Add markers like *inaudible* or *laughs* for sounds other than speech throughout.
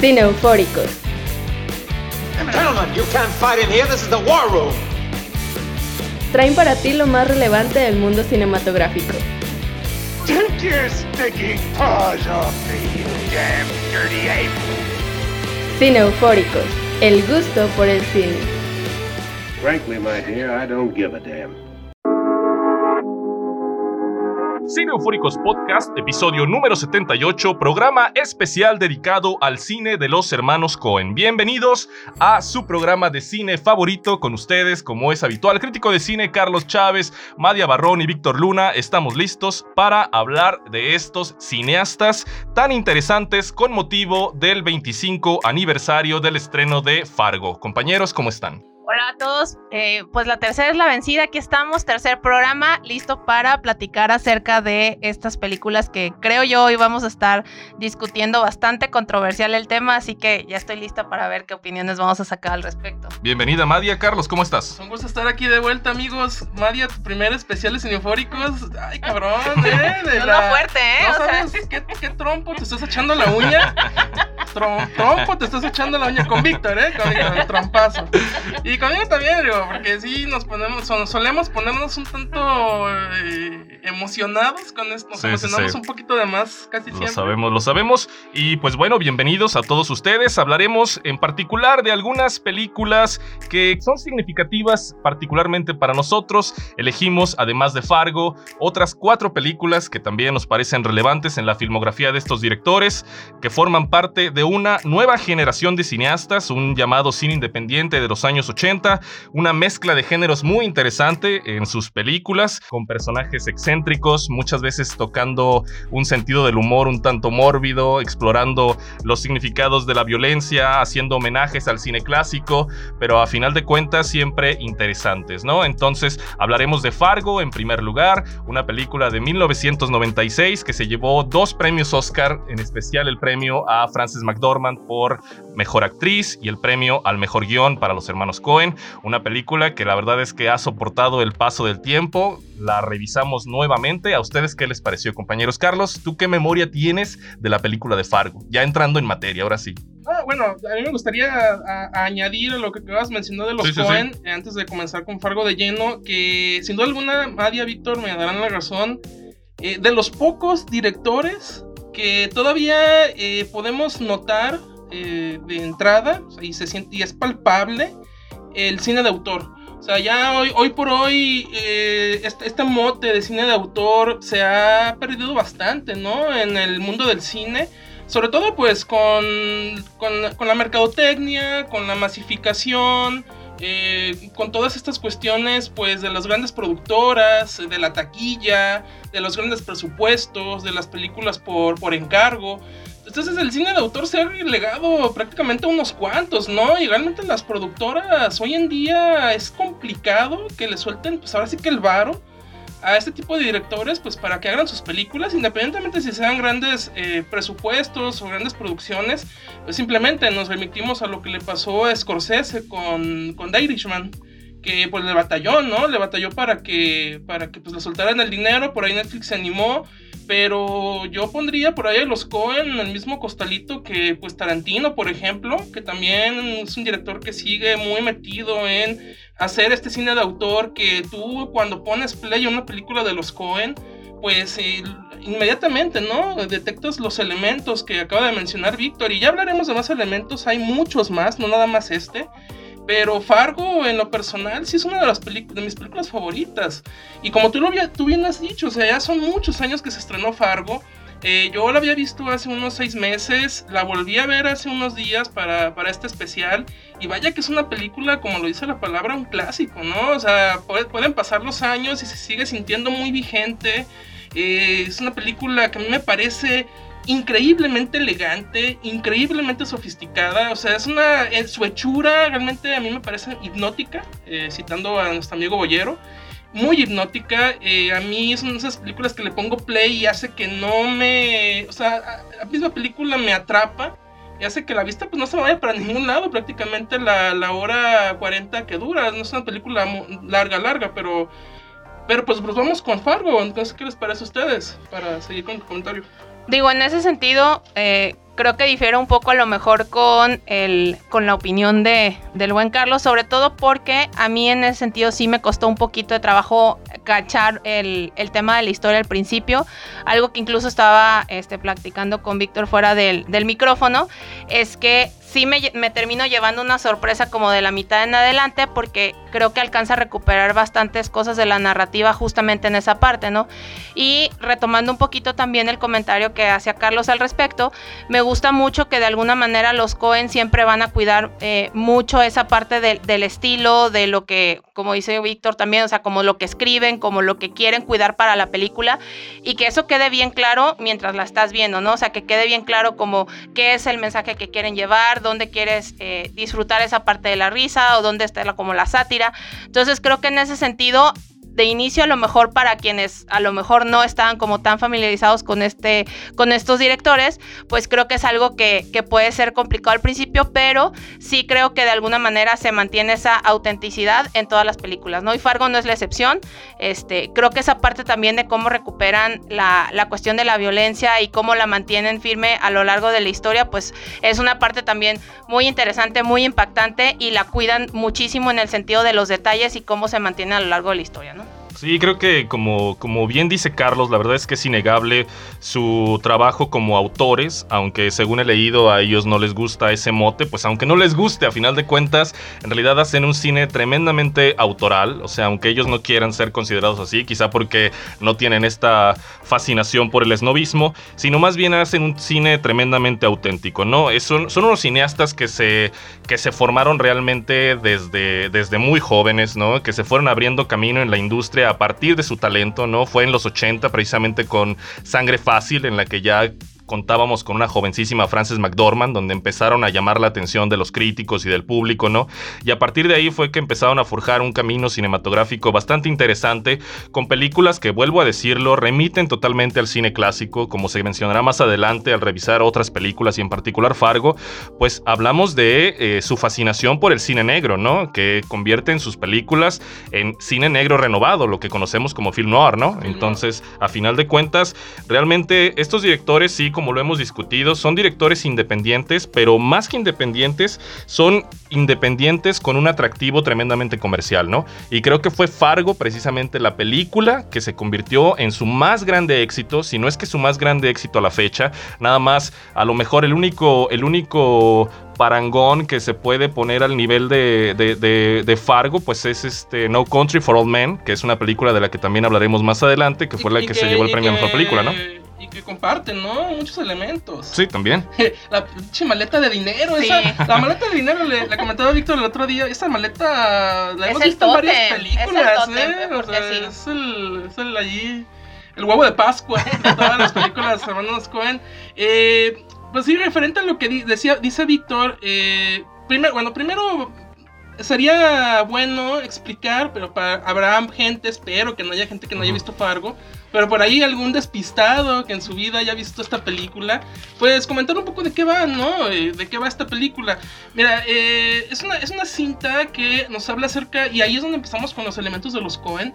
Cine Eufóricos. Gentlemen, you can't fight in here. This is the war room. Traen para ti lo más relevante del mundo cinematográfico. Take your stinking paws off me, you damn dirty ape! Cine Eufóricos. El gusto por el cine. Frankly, my dear, I don't give a damn. Cine Eufóricos Podcast, episodio número 78, programa especial dedicado al cine de los hermanos Cohen. Bienvenidos a su programa de cine favorito con ustedes, como es habitual. Crítico de cine Carlos Chávez, Madia Barrón y Víctor Luna, estamos listos para hablar de estos cineastas tan interesantes con motivo del 25 aniversario del estreno de Fargo. Compañeros, ¿cómo están? Hola a todos, eh, pues la tercera es la vencida, aquí estamos, tercer programa, listo para platicar acerca de estas películas que creo yo hoy vamos a estar discutiendo bastante controversial el tema, así que ya estoy lista para ver qué opiniones vamos a sacar al respecto. Bienvenida Madia, Carlos, ¿cómo estás? Un gusto estar aquí de vuelta amigos, Madia, tu primer especial de Cinefóricos, ay cabrón, *laughs* eh, de la... fuerte, eh. ¿No sabes qué, qué trompo te estás echando la uña? trompo te estás echando la uña con Víctor, ¿eh? Con el trompazo. Y conmigo también, digo, porque sí nos ponemos, solemos ponernos un tanto eh, emocionados con esto. Nos emocionamos un poquito de más casi siempre. Lo sabemos, lo sabemos. Y pues bueno, bienvenidos a todos ustedes. Hablaremos en particular de algunas películas que son significativas particularmente para nosotros. Elegimos, además de Fargo, otras cuatro películas que también nos parecen relevantes en la filmografía de estos directores, que forman parte de una nueva generación de cineastas, un llamado cine independiente de los años 80, una mezcla de géneros muy interesante en sus películas, con personajes excéntricos, muchas veces tocando un sentido del humor un tanto mórbido, explorando los significados de la violencia, haciendo homenajes al cine clásico, pero a final de cuentas siempre interesantes, ¿no? Entonces hablaremos de Fargo en primer lugar, una película de 1996 que se llevó dos premios Oscar, en especial el premio a Frances McDormand por Mejor Actriz y el premio al Mejor Guión para los hermanos Cohen. Una película que la verdad es que ha soportado el paso del tiempo. La revisamos nuevamente. ¿A ustedes qué les pareció, compañeros? Carlos, ¿tú qué memoria tienes de la película de Fargo? Ya entrando en materia, ahora sí. Ah, bueno, a mí me gustaría añadir a lo que acabas mencionado de los Cohen, antes de comenzar con Fargo de lleno, que sin duda alguna, Madia, Víctor me darán la razón. Eh, de los pocos directores que todavía eh, podemos notar eh, de entrada y se siente y es palpable el cine de autor. O sea, ya hoy, hoy por hoy eh, este, este, mote de cine de autor se ha perdido bastante, ¿no? En el mundo del cine. Sobre todo pues con, con, con la mercadotecnia, con la masificación, eh, con todas estas cuestiones pues de las grandes productoras, de la taquilla, de los grandes presupuestos, de las películas por, por encargo. Entonces el cine de autor se ha relegado prácticamente a unos cuantos, ¿no? Y realmente las productoras hoy en día es complicado que le suelten pues ahora sí que el varo a este tipo de directores pues para que hagan sus películas independientemente si sean grandes eh, presupuestos o grandes producciones pues simplemente nos remitimos a lo que le pasó a Scorsese con, con The Irishman que pues le batalló, ¿no? Le batalló para que, para que pues le soltaran el dinero, por ahí Netflix se animó, pero yo pondría por ahí a los Cohen en el mismo costalito que pues Tarantino, por ejemplo, que también es un director que sigue muy metido en hacer este cine de autor que tú cuando pones play a una película de los Cohen, pues eh, inmediatamente, ¿no? Detectas los elementos que acaba de mencionar Víctor y ya hablaremos de más elementos, hay muchos más, no nada más este. Pero Fargo, en lo personal, sí es una de, las de mis películas favoritas. Y como tú, lo, tú bien has dicho, o sea, ya son muchos años que se estrenó Fargo. Eh, yo la había visto hace unos seis meses, la volví a ver hace unos días para, para, este especial y vaya que es una película, como lo dice la palabra, un clásico, ¿no? O sea, pueden pasar los años y se sigue sintiendo muy vigente. Eh, es una película que a mí me parece increíblemente elegante, increíblemente sofisticada. O sea, es una. Su hechura realmente a mí me parece hipnótica, eh, citando a nuestro amigo Boyero muy hipnótica. Eh, a mí son esas películas que le pongo play y hace que no me. O sea, la misma película me atrapa y hace que la vista pues no se vaya para ningún lado. Prácticamente la, la hora 40 que dura. No es una película larga, larga, pero. Pero pues, pues vamos con Fargo. Entonces, ¿qué les parece a ustedes? Para seguir con el comentario. Digo, en ese sentido, eh, creo que difiere un poco a lo mejor con, el, con la opinión de, del buen Carlos, sobre todo porque a mí en ese sentido sí me costó un poquito de trabajo cachar el, el tema de la historia al principio, algo que incluso estaba este, platicando con Víctor fuera del, del micrófono, es que sí me, termino llevando una sorpresa como de la mitad en adelante porque creo que alcanza a recuperar bastantes cosas de la narrativa justamente en esa parte, ¿no? Y retomando un poquito también el comentario que hacía Carlos al respecto, me gusta mucho que de alguna manera los Cohen siempre van a cuidar eh, mucho esa parte de, del estilo, de lo que, como dice Víctor también, o sea, como lo que escriben, como lo que quieren cuidar para la película y que eso quede bien claro mientras la estás viendo, ¿no? O sea, que quede bien claro como qué es el mensaje que quieren llevar, dónde quieres eh, disfrutar esa parte de la risa o dónde está la, como la sátira. Entonces creo que en ese sentido de inicio a lo mejor para quienes a lo mejor no estaban como tan familiarizados con este con estos directores pues creo que es algo que, que, puede ser complicado al principio pero sí creo que de alguna manera se mantiene esa autenticidad en todas las películas no y Fargo no es la excepción. Este creo que esa parte también de cómo recuperan la, la cuestión de la violencia y cómo la mantienen firme a lo largo de la historia pues es una parte también muy interesante muy impactante y la cuidan muchísimo en el sentido de los detalles y cómo se mantiene a lo largo de la historia no Sí, creo que como, como bien dice Carlos, la verdad es que es innegable su trabajo como autores, aunque según he leído a ellos no les gusta ese mote, pues aunque no les guste, a final de cuentas, en realidad hacen un cine tremendamente autoral, o sea, aunque ellos no quieran ser considerados así, quizá porque no tienen esta fascinación por el esnovismo, sino más bien hacen un cine tremendamente auténtico, ¿no? Son, son unos cineastas que se, que se formaron realmente desde, desde muy jóvenes, ¿no? Que se fueron abriendo camino en la industria a partir de su talento, ¿no? Fue en los 80 precisamente con Sangre Fácil, en la que ya contábamos con una jovencísima Frances McDormand, donde empezaron a llamar la atención de los críticos y del público, ¿no? Y a partir de ahí fue que empezaron a forjar un camino cinematográfico bastante interesante, con películas que, vuelvo a decirlo, remiten totalmente al cine clásico, como se mencionará más adelante al revisar otras películas y en particular Fargo, pues hablamos de eh, su fascinación por el cine negro, ¿no? Que convierte en sus películas en cine negro renovado, lo que conocemos como film noir, ¿no? Entonces, a final de cuentas, realmente estos directores sí como lo hemos discutido, son directores independientes, pero más que independientes, son independientes con un atractivo tremendamente comercial, ¿no? Y creo que fue Fargo precisamente la película que se convirtió en su más grande éxito, si no es que su más grande éxito a la fecha, nada más, a lo mejor el único, el único parangón que se puede poner al nivel de, de, de, Fargo, pues es este No Country for Old Men, que es una película de la que también hablaremos más adelante, que fue la que, que, se llevó el premio a mejor película, ¿no? Y que comparten, ¿no? Muchos elementos. Sí, también. *laughs* la pinche maleta de dinero, esa, la maleta de dinero, le, le comentaba a Víctor el otro día, esa maleta la hemos visto en varias películas, ¿eh? O sea, sí. es, el, es el allí, el huevo de Pascua de todas las películas de hermanos Cohen. Eh, pues sí, referente a lo que decía, dice Víctor, eh, primero, bueno, primero sería bueno explicar, pero para, habrá gente, espero que no haya gente que no haya visto Fargo, pero por ahí algún despistado que en su vida haya visto esta película, pues comentar un poco de qué va, ¿no? Eh, de qué va esta película. Mira, eh, es, una, es una cinta que nos habla acerca, y ahí es donde empezamos con los elementos de los Cohen,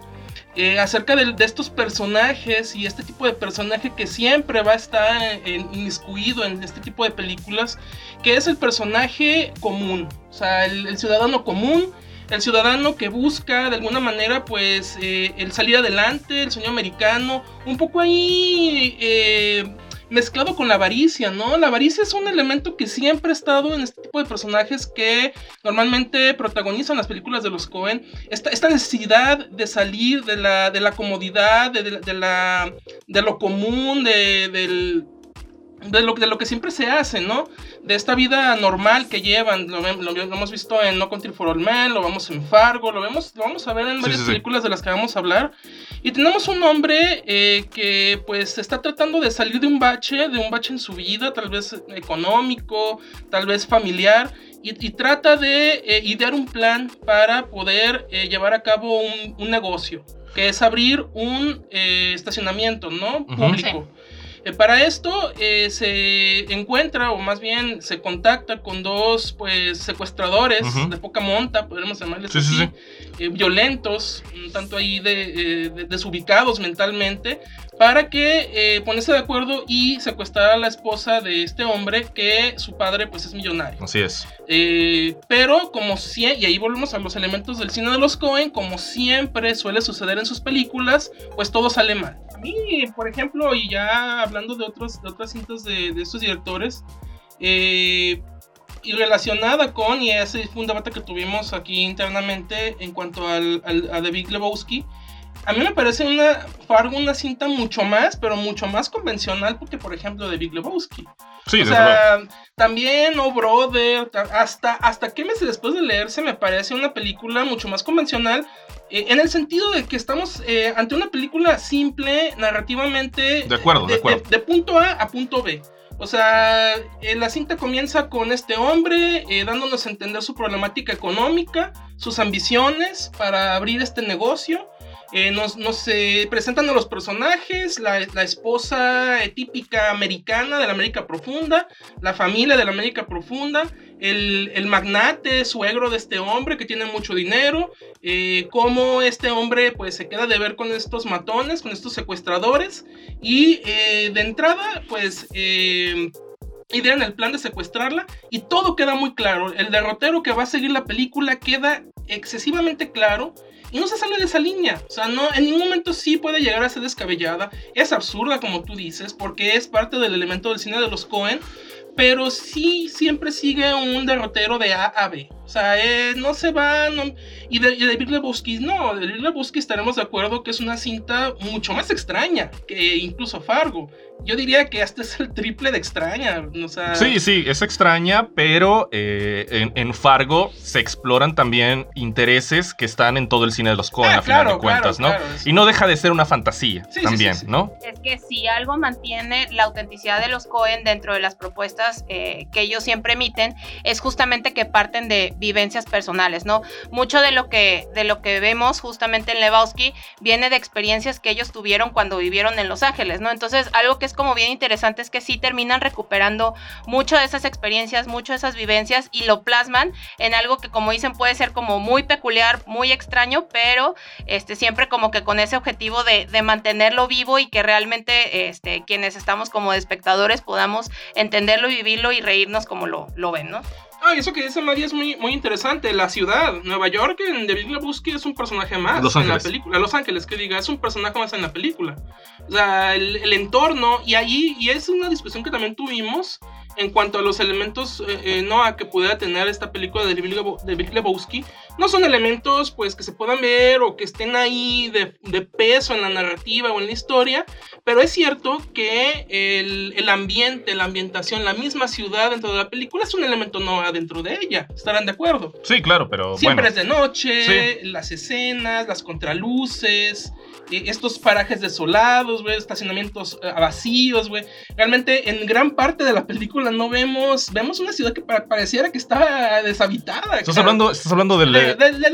eh, acerca de, de, estos personajes y este tipo de personaje que siempre va a estar inmiscuido en este tipo de películas, que es el personaje común, o sea, el ciudadano común el ciudadano que busca de alguna manera pues eh, el salir adelante, el sueño americano, un poco ahí eh, mezclado con la avaricia, ¿no? La avaricia es un elemento que siempre ha estado en este tipo de personajes que normalmente protagonizan las películas de los Cohen. Esta, esta necesidad de salir de la, de la comodidad, de, de, la, de lo común, de, del de lo, de lo que siempre se hace, ¿no? De esta vida normal que llevan. Lo, lo, lo hemos visto en No Country for All Men, lo vemos en Fargo, lo, vemos, lo vamos a ver en varias sí, sí, películas de las que vamos a hablar. Y tenemos un hombre eh, que pues está tratando de salir de un bache, de un bache en su vida, tal vez económico, tal vez familiar. Y, y trata de eh, idear un plan para poder eh, llevar a cabo un, un, negocio, que es abrir un eh, estacionamiento, ¿no? Público. Uh -huh. Eh, para esto eh, se encuentra, o más bien se contacta con dos pues secuestradores de poca monta, podemos llamarles así, eh, violentos, un tanto ahí de, desubicados mentalmente, para que ponerse de acuerdo y secuestrar a la esposa de este hombre que su padre pues es millonario. Así es. pero como si, y ahí volvemos a los elementos del cine de los Cohen, como siempre suele suceder en sus películas, pues todo sale mal. A mí, por ejemplo, y ya hablando de, otros, de otras cintas de, de estos directores, eh, y relacionada con, y ese fue un debate que tuvimos aquí internamente en cuanto al, a The Big Lebowski, a mí me parece una Fargo una cinta mucho más, pero mucho más convencional porque, por ejemplo, de Big Lebowski. Sí, o sea, también Oh Brother, hasta, hasta qué meses después de leerse me parece una película mucho más convencional en el sentido de que estamos eh, ante una película simple, narrativamente. De acuerdo, de, acuerdo. De, punto A a punto B. O sea, eh, la cinta comienza con este hombre dándonos a entender su problemática económica, sus ambiciones para abrir este negocio. Eh, nos, presentan a los personajes, la, esposa típica americana de la América Profunda, la familia de la América Profunda, el, magnate, suegro de este hombre que tiene mucho dinero, eh, cómo este hombre pues se queda de ver con estos matones, con estos secuestradores y eh, de entrada pues idean el plan de secuestrarla y todo queda muy claro. El derrotero que va a seguir la película queda excesivamente claro y no se sale de esa línea. O sea, no, en ningún momento sí puede llegar a ser descabellada. Es absurda, como tú dices, porque es parte del elemento del cine de los Cohen. Pero sí siempre sigue un derrotero de A a B. O sea, eh, no se va. y, de, y de Big Lebowski, no. De Big Lebowski estaremos de acuerdo que es una cinta mucho más extraña que incluso Fargo. Yo diría que hasta es el triple de extraña. O sea... Sí, sí, es extraña, pero eh, en, Fargo se exploran también intereses que están en todo el cine de los Coen, ah, a final de cuentas, ¿no? y no deja de ser una fantasía también, ¿no? Es que si algo mantiene la autenticidad de los Coen dentro de las propuestas eh, que ellos siempre emiten, es justamente que parten de vivencias personales, ¿no? Mucho de lo que, de lo que vemos justamente en Lebowski viene de experiencias que ellos tuvieron cuando vivieron en Los Ángeles, ¿no? Entonces, algo que es como bien interesante es que sí terminan recuperando mucho de esas experiencias, mucho de esas vivencias y lo plasman en algo que, como dicen, puede ser como muy peculiar, muy extraño, pero este, siempre como que con ese objetivo de, de mantenerlo vivo y que realmente este, quienes estamos como espectadores podamos entenderlo y vivirlo y reírnos como lo, lo ven, ¿no? Ah, eso que dice María es muy, muy interesante. La ciudad, Nueva York, en The Big Lebowski es un personaje más en la película. Los Ángeles, que diga, es un personaje más en la película. O sea, el, el entorno, y ahí, y es una discusión que también tuvimos en cuanto a los elementos eh, eh, no a que pudiera tener esta película de Big Lebowski, no son elementos pues que se puedan ver o que estén ahí de, de peso en la narrativa o en la historia, pero es cierto que el, el, ambiente, la ambientación, la misma ciudad dentro de la película es un elemento no dentro de ella, estarán de acuerdo. Sí, claro, pero siempre es de noche, las escenas, las contraluces, estos parajes desolados, güey, estacionamientos vacíos, güey. Realmente en gran parte de la película no vemos, vemos una ciudad que pareciera que está deshabitada. ¿Estás, hablando, ¿estás hablando del... De, de, de,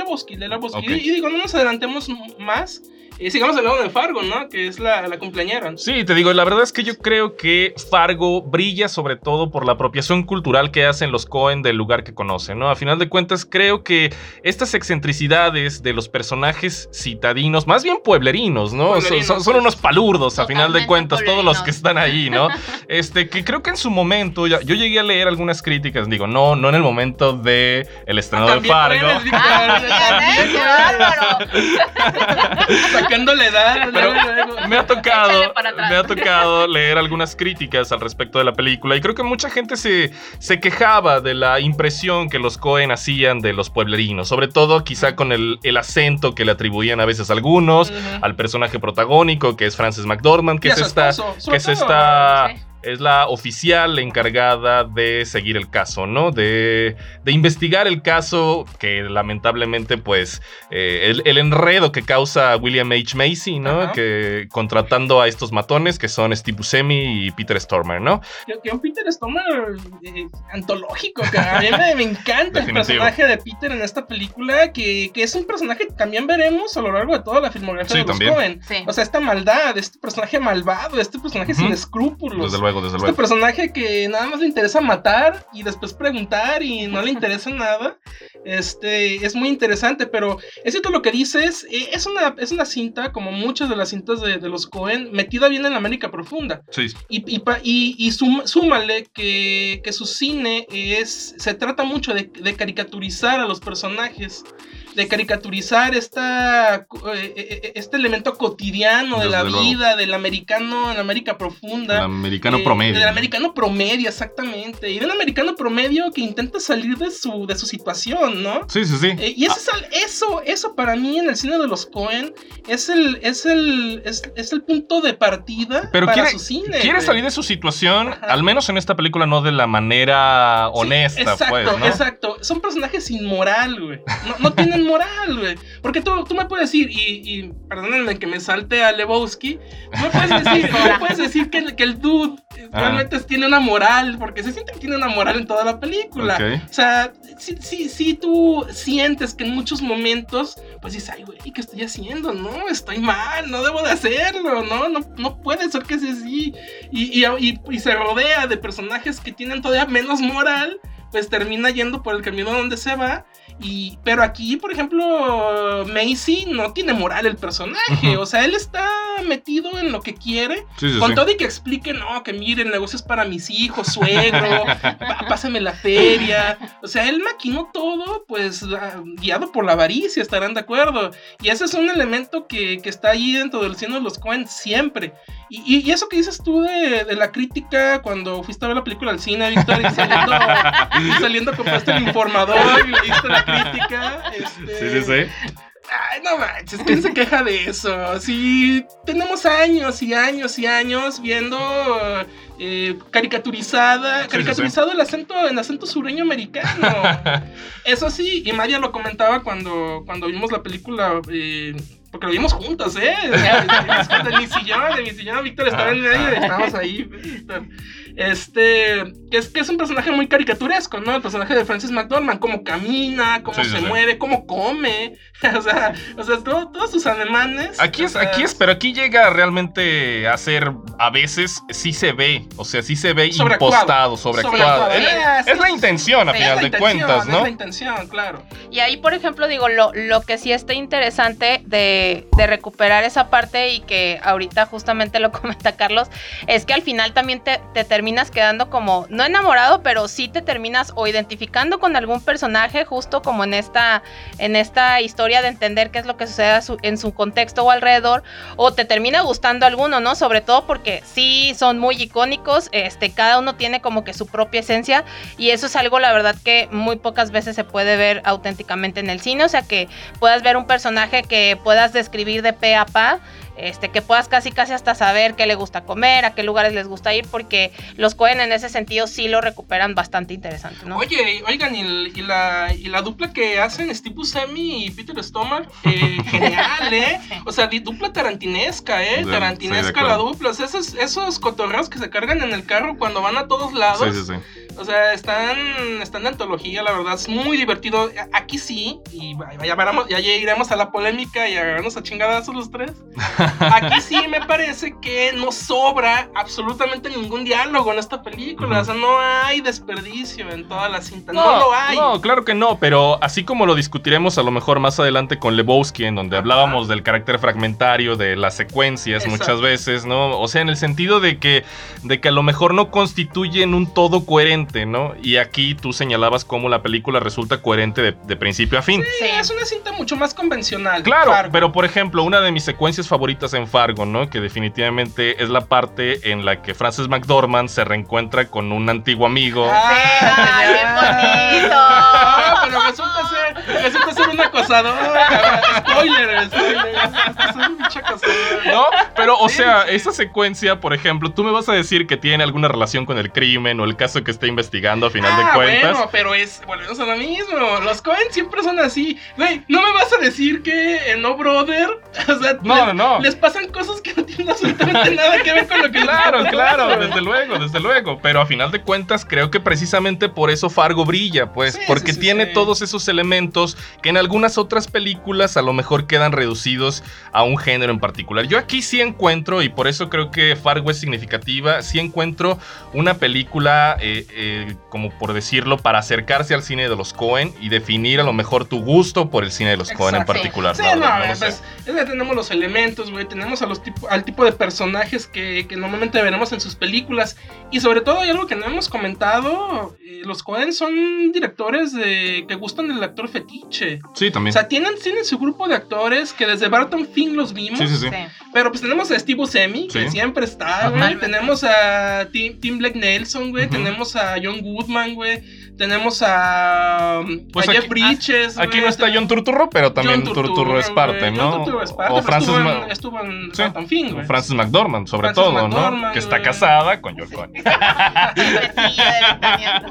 Y, digo, no nos adelantemos más. Y sigamos hablando de Fargo, ¿no? Que es la, la cumpleañera. Sí, te digo, la verdad es que yo creo que Fargo brilla sobre todo por la apropiación cultural que hacen los Cohen del lugar que conocen, ¿no? A final de cuentas, creo que estas excentricidades de los personajes citadinos, más bien pueblerinos, ¿no? son, unos palurdos, a final de cuentas, todos los que están ahí, ¿no? *laughs* este, que creo que en su momento, yo llegué a leer algunas críticas, digo, no, no en el momento de el estreno de Fargo. *laughs* *laughs* me ha tocado, me ha tocado leer algunas críticas al respecto de la película y creo que mucha gente se, se quejaba de la impresión que los Cohen hacían de los pueblerinos, sobre todo quizá con el, el acento que le atribuían a veces algunos, al personaje protagónico que es Frances McDormand, que es esta, que es esta es la oficial encargada de seguir el caso, ¿no? De, de investigar el caso que lamentablemente, pues, eh, el, enredo que causa William H. Macy, ¿no? Que contratando a estos matones que son Steve Buscemi y Peter Stormer, ¿no? Que, un Peter Stormer eh, antológico, que a mí me, encanta el personaje de Peter en esta película, que, que, es un personaje que también veremos a lo largo de toda la filmografía de los Cohen. O sea, esta maldad, este personaje malvado, este personaje sin escrúpulos. Desde luego, desde este personaje que nada más le interesa matar y después preguntar y no le interesa *laughs* nada. Este, es muy interesante, pero es cierto lo que dices, eh, es, una, es una cinta, como muchas de las cintas de, los Cohen, metida bien en la América profunda. Sí. Y, y, y, y súmale que, que, su cine es, se trata mucho de, de caricaturizar a los personajes de caricaturizar esta, eh, eh, eh, este elemento cotidiano de la vida del americano en América profunda. El americano promedio. Del americano promedio, exactamente. Y de un americano promedio que intenta salir de su, de su situación, ¿no? Sí, sí, sí. y eso, eso, eso para mí en el cine de los Cohen es el, es el, es, el punto de partida Pero para quiere, su cine. Quiere salir de su situación, al menos en esta película, no de la manera honesta, exacto, pues, Exacto, son personajes sin moral, güey. No, no tienen moral, güey. Porque tú, tú me puedes decir, y, y perdónenme que me salte a Lebowski, tú me puedes *laughs* decir, puedes decir que, el, que el dude ah. realmente tiene una moral, porque se siente que tiene una moral en toda la película. O sea, si, si, si tú sientes que en muchos momentos, pues dices, ay, güey, ¿qué estoy haciendo? No, estoy mal, no debo de hacerlo, no, no, no puede ser que sea así. Y, y, y se rodea de personajes que tienen todavía menos moral pues termina yendo por el camino donde se va y, pero aquí, por ejemplo, Macy no tiene moral el personaje. O sea, él está metido en lo que quiere. con todo y que explique, no, que miren, el negocio es para mis hijos, suegro, *laughs* pásame la feria. O sea, él maquinó todo, pues, ah, guiado por la avaricia, estarán de acuerdo. Y ese es un elemento que, que está ahí dentro del cielo de los Cohen siempre. Y, y, eso que dices tú de, de, la crítica cuando fuiste a ver la película al cine, Víctor, y *laughs* saliendo, compraste el informador y leíste la crítica. Este, sí, sí, sí. Ay, no manches, ¿quién se queja de eso? Si tenemos años y años y años viendo eh, caricaturizada, caricaturizado el acento, en acento sureño americano. *laughs* eso sí, y Maya lo comentaba cuando, cuando vimos la película. Eh, porque lo vimos juntos, ¿eh? De mi sillón, de mi sillón, Víctor estaba en medio estábamos ahí, Víctor. Este, que es, que es un personaje muy caricaturesco, ¿no? El personaje de Francis McDormand, cómo camina, cómo se mueve, cómo come. *laughs* o sea, o sea todos sus alemanes. Aquí es, aquí es, pero aquí llega realmente a ser, a veces sí se ve, o sea, sí se ve impostado, sobreactuado. Es, la intención, a final de cuentas, ¿no? Es la intención, claro. Y ahí, por ejemplo, digo, lo, lo que sí está interesante de, de recuperar esa parte y que ahorita justamente lo *laughs* comenta Carlos, es que al final también te, te termina terminas quedando como, no enamorado, pero sí te terminas o identificando con algún personaje, justo como en esta, en esta historia de entender qué es lo que sucede en su contexto o alrededor, o te termina gustando alguno, ¿no? Sobre todo porque sí son muy icónicos, este, cada uno tiene como que su propia esencia, y eso es algo, la verdad, que muy pocas veces se puede ver auténticamente en el cine, o sea, que puedas ver un personaje que puedas describir de pe a pa, este, que puedas casi casi hasta saber qué le gusta comer, a qué lugares les gusta ir, porque los Cohen en ese sentido sí lo recuperan bastante interesante, ¿no? Oye, oigan, y, la, y la dupla que hacen Steve Buscemi y Peter Stomach, eh, *laughs* genial, ¿eh? O sea, dupla tarantinesca, ¿eh? tarantinesca la dupla, o sea, esos, esos cotorreos que se cargan en el carro cuando van a todos lados. Sí, sí, sí. O sea, están, están de antología, la verdad, es muy divertido. Aquí sí, y ya, ya iremos a la polémica y agarrarnos a chingadazos los tres. Aquí sí me parece que no sobra absolutamente ningún diálogo en esta película. O sea, no hay desperdicio en toda la cinta. No, lo hay. No, claro que no, pero así como lo discutiremos a lo mejor más adelante con Lebowski, en donde hablábamos del carácter fragmentario de las secuencias muchas veces, ¿no? O sea, en el sentido de que, de que a lo mejor no constituyen un todo coherente, ¿no? Y aquí tú señalabas cómo la película resulta coherente de, principio a fin. Sí, es una cinta mucho más convencional. Claro, pero por ejemplo, una de mis secuencias favoritas en Fargo, ¿no? Que definitivamente es la parte en la que Frances McDormand se reencuentra con un antiguo amigo. ¡Ah, qué bonito! *laughs* Pero resulta *laughs* resulta ser un acosador. Spoiler, spoiler. Resulta ser un pinche acosador. ¿No? Pero, o Sí, sea, sí. esa secuencia, por ejemplo, tú me vas a decir que tiene alguna relación con el crimen o el caso que está investigando a final ah, de cuentas. bueno, pero es, volvemos a lo mismo. Los Cohen siempre son así. Güey, no me vas a decir que en No Brother, o sea, No, les, no, no. les pasan cosas que no tienen absolutamente nada que ver con lo que Claro, claro, pasando, desde luego, desde luego. Pero a final de cuentas, creo que precisamente por eso Fargo brilla, pues, Sí, porque tiene todos esos elementos que en algunas otras películas a lo mejor quedan reducidos a un género en particular. Yo aquí sí encuentro, y por eso creo que Fargo es significativa, sí encuentro una película, eh, eh, como por decirlo, para acercarse al cine de los Cohen y definir a lo mejor tu gusto por el cine de los Cohen en Exacto. particular. Sí, no, no pues, es tenemos los elementos, güey. Tenemos a los tipo, al tipo de personajes que, que normalmente veremos en sus películas. Y sobre todo, hay algo que no hemos comentado: eh, los Cohen son directores de, que gustan del actor fetiche. Sí, O también. sea, tienen, tienen su grupo de actores que desde Barton Fink los vimos. Sí, sí, sí. Sí. Pero pues tenemos a Steve Buscemi, que Sí. siempre está, güey. Tenemos a Tim, Tim Black Nelson, güey. Tenemos a John Goodman, güey. Tenemos a, Pues a aquí- Jeff Bridges. Aquí no está John Turturro, pero también John Turturro, es parte. ¿no? John Turturro es parte, o Francis, estuvo Ma- en, estuvo en Sí. Barton Fink, güey. Francis McDormand, sobre Francis todo, ¿no? Que está casada con George Ventaneando.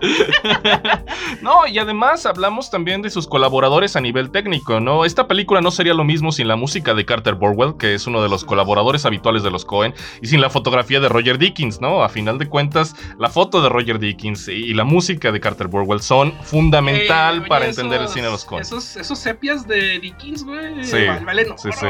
*laughs* No, y además hablamos también de sus colaboradores a nivel técnico, ¿no? Esta película no sería lo mismo sin la música de Carter Burwell, que es uno de los colaboradores habituales de los Cohen, y sin la fotografía de Roger Dickens, ¿no? A final de cuentas, la foto de Roger Dickens y la música de Carter Burwell son fundamental Eh, oye, para esos- entender el cine de los Cohen. Esos, esos sepias de Dickens, güey. Sí, Vale, vale, no, sí, sí.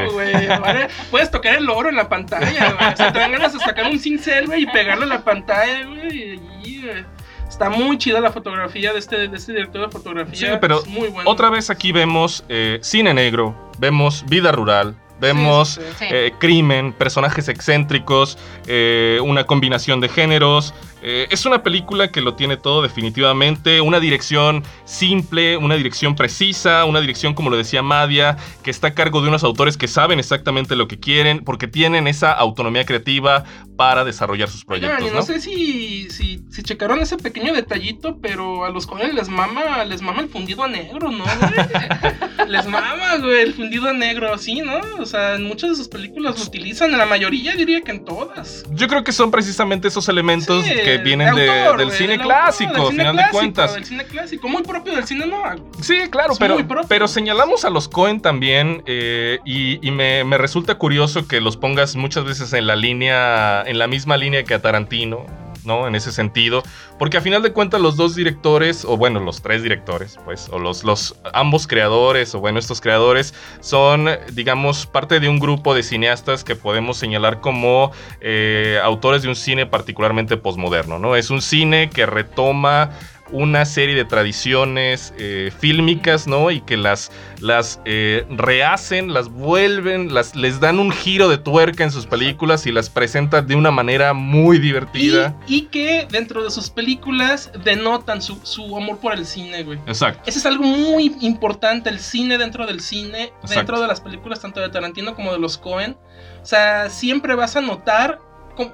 vale. Puedes tocar el oro en la pantalla, güey. O sea, te dan ganas de sacar un cincel, güey, y pegarlo en la pantalla, güey. y, güey, Está muy chida la fotografía de este, de este director de fotografía. Sí, pero es muy bueno. Otra vez aquí vemos eh, cine negro, vemos vida rural, vemos Sí, sí, sí. Sí. eh, crimen, personajes excéntricos, eh, una combinación de géneros. Eh, es una película que lo tiene todo definitivamente, una dirección simple, una dirección precisa, una dirección como lo decía Madia, que está a cargo de unos autores que saben exactamente lo que quieren, porque tienen esa autonomía creativa para desarrollar sus proyectos. no ¿no? sé si, si, si checaron ese pequeño detallito, pero a los Cohen les mama, les mama el fundido a negro, ¿no? güey? *laughs* les mama, güey, el fundido a negro, sí, ¿no? O sea, en muchas de sus películas lo utilizan, en la mayoría diría que en todas. Yo creo que son precisamente esos elementos Sí, que vienen de de- autor, del cine autor, clásico, del final de cuentas. Del cine clásico, muy propio del cine noir. Sí, claro, Es pero, pero señalamos a los Cohen también eh, y, y me, me resulta curioso que los pongas muchas veces en la línea, en la misma línea que a Tarantino, ¿no? En ese sentido, porque a final de cuentas los dos directores, o bueno, los tres directores, pues, o los, los ambos creadores, o bueno, estos creadores son, digamos, parte de un grupo de cineastas que podemos señalar como eh, autores de un cine particularmente posmoderno, ¿no? Es un cine que retoma una serie de tradiciones eh, fílmicas, ¿no? Y que las, las eh, rehacen, las vuelven, las, les dan un giro de tuerca en sus películas y las presentan de una manera muy Y, divertida. y que dentro de sus películas denotan su, su amor por el cine, güey. Exacto. Ese es algo muy importante, el cine dentro del cine, Exacto. dentro de las películas tanto de Tarantino como de los Cohen. O sea, siempre vas a notar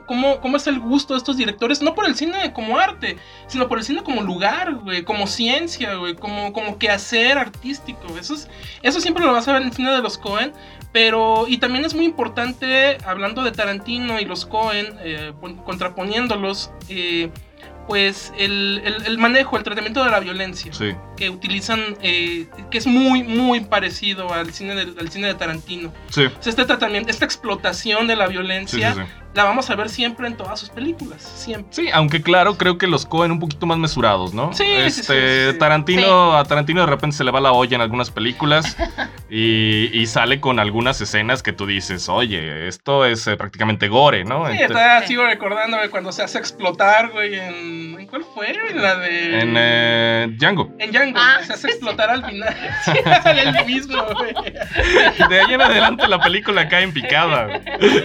cómo, cómo, es el gusto de estos directores, no por el cine como arte, sino por el cine como lugar, güey, como ciencia, güey, como, como quehacer artístico. Eso, es, eso siempre lo vas a ver en el cine de los Cohen. Pero, y también es muy importante, hablando de Tarantino y los Cohen, eh, pon- contraponiéndolos, eh, pues el, el- el manejo, el tratamiento de la violencia Sí. Que utilizan, eh, que es muy, muy parecido al cine, del, al cine de Tarantino. Sí. O sea, este tratamiento, esta explotación de la violencia, sí, sí. la vamos a ver siempre en todas sus películas, siempre. Sí, aunque claro, creo que los Cohen un poquito más mesurados, ¿no? Sí, sí, este, sí, sí, sí. Tarantino, a Tarantino de repente se le va la olla en algunas películas *laughs* y, y sale con algunas escenas que tú dices, oye, esto es eh, prácticamente gore, ¿no? Sí, Ente- está, sigo recordando güey, cuando se hace explotar, güey, en... ¿en ¿Cuál fue? En la de... en eh, Django. En Django, Ah, se hace explotar al final. *laughs* Sí, sale el mismo, güey. De ahí en adelante la película cae en picada. güey. Sí,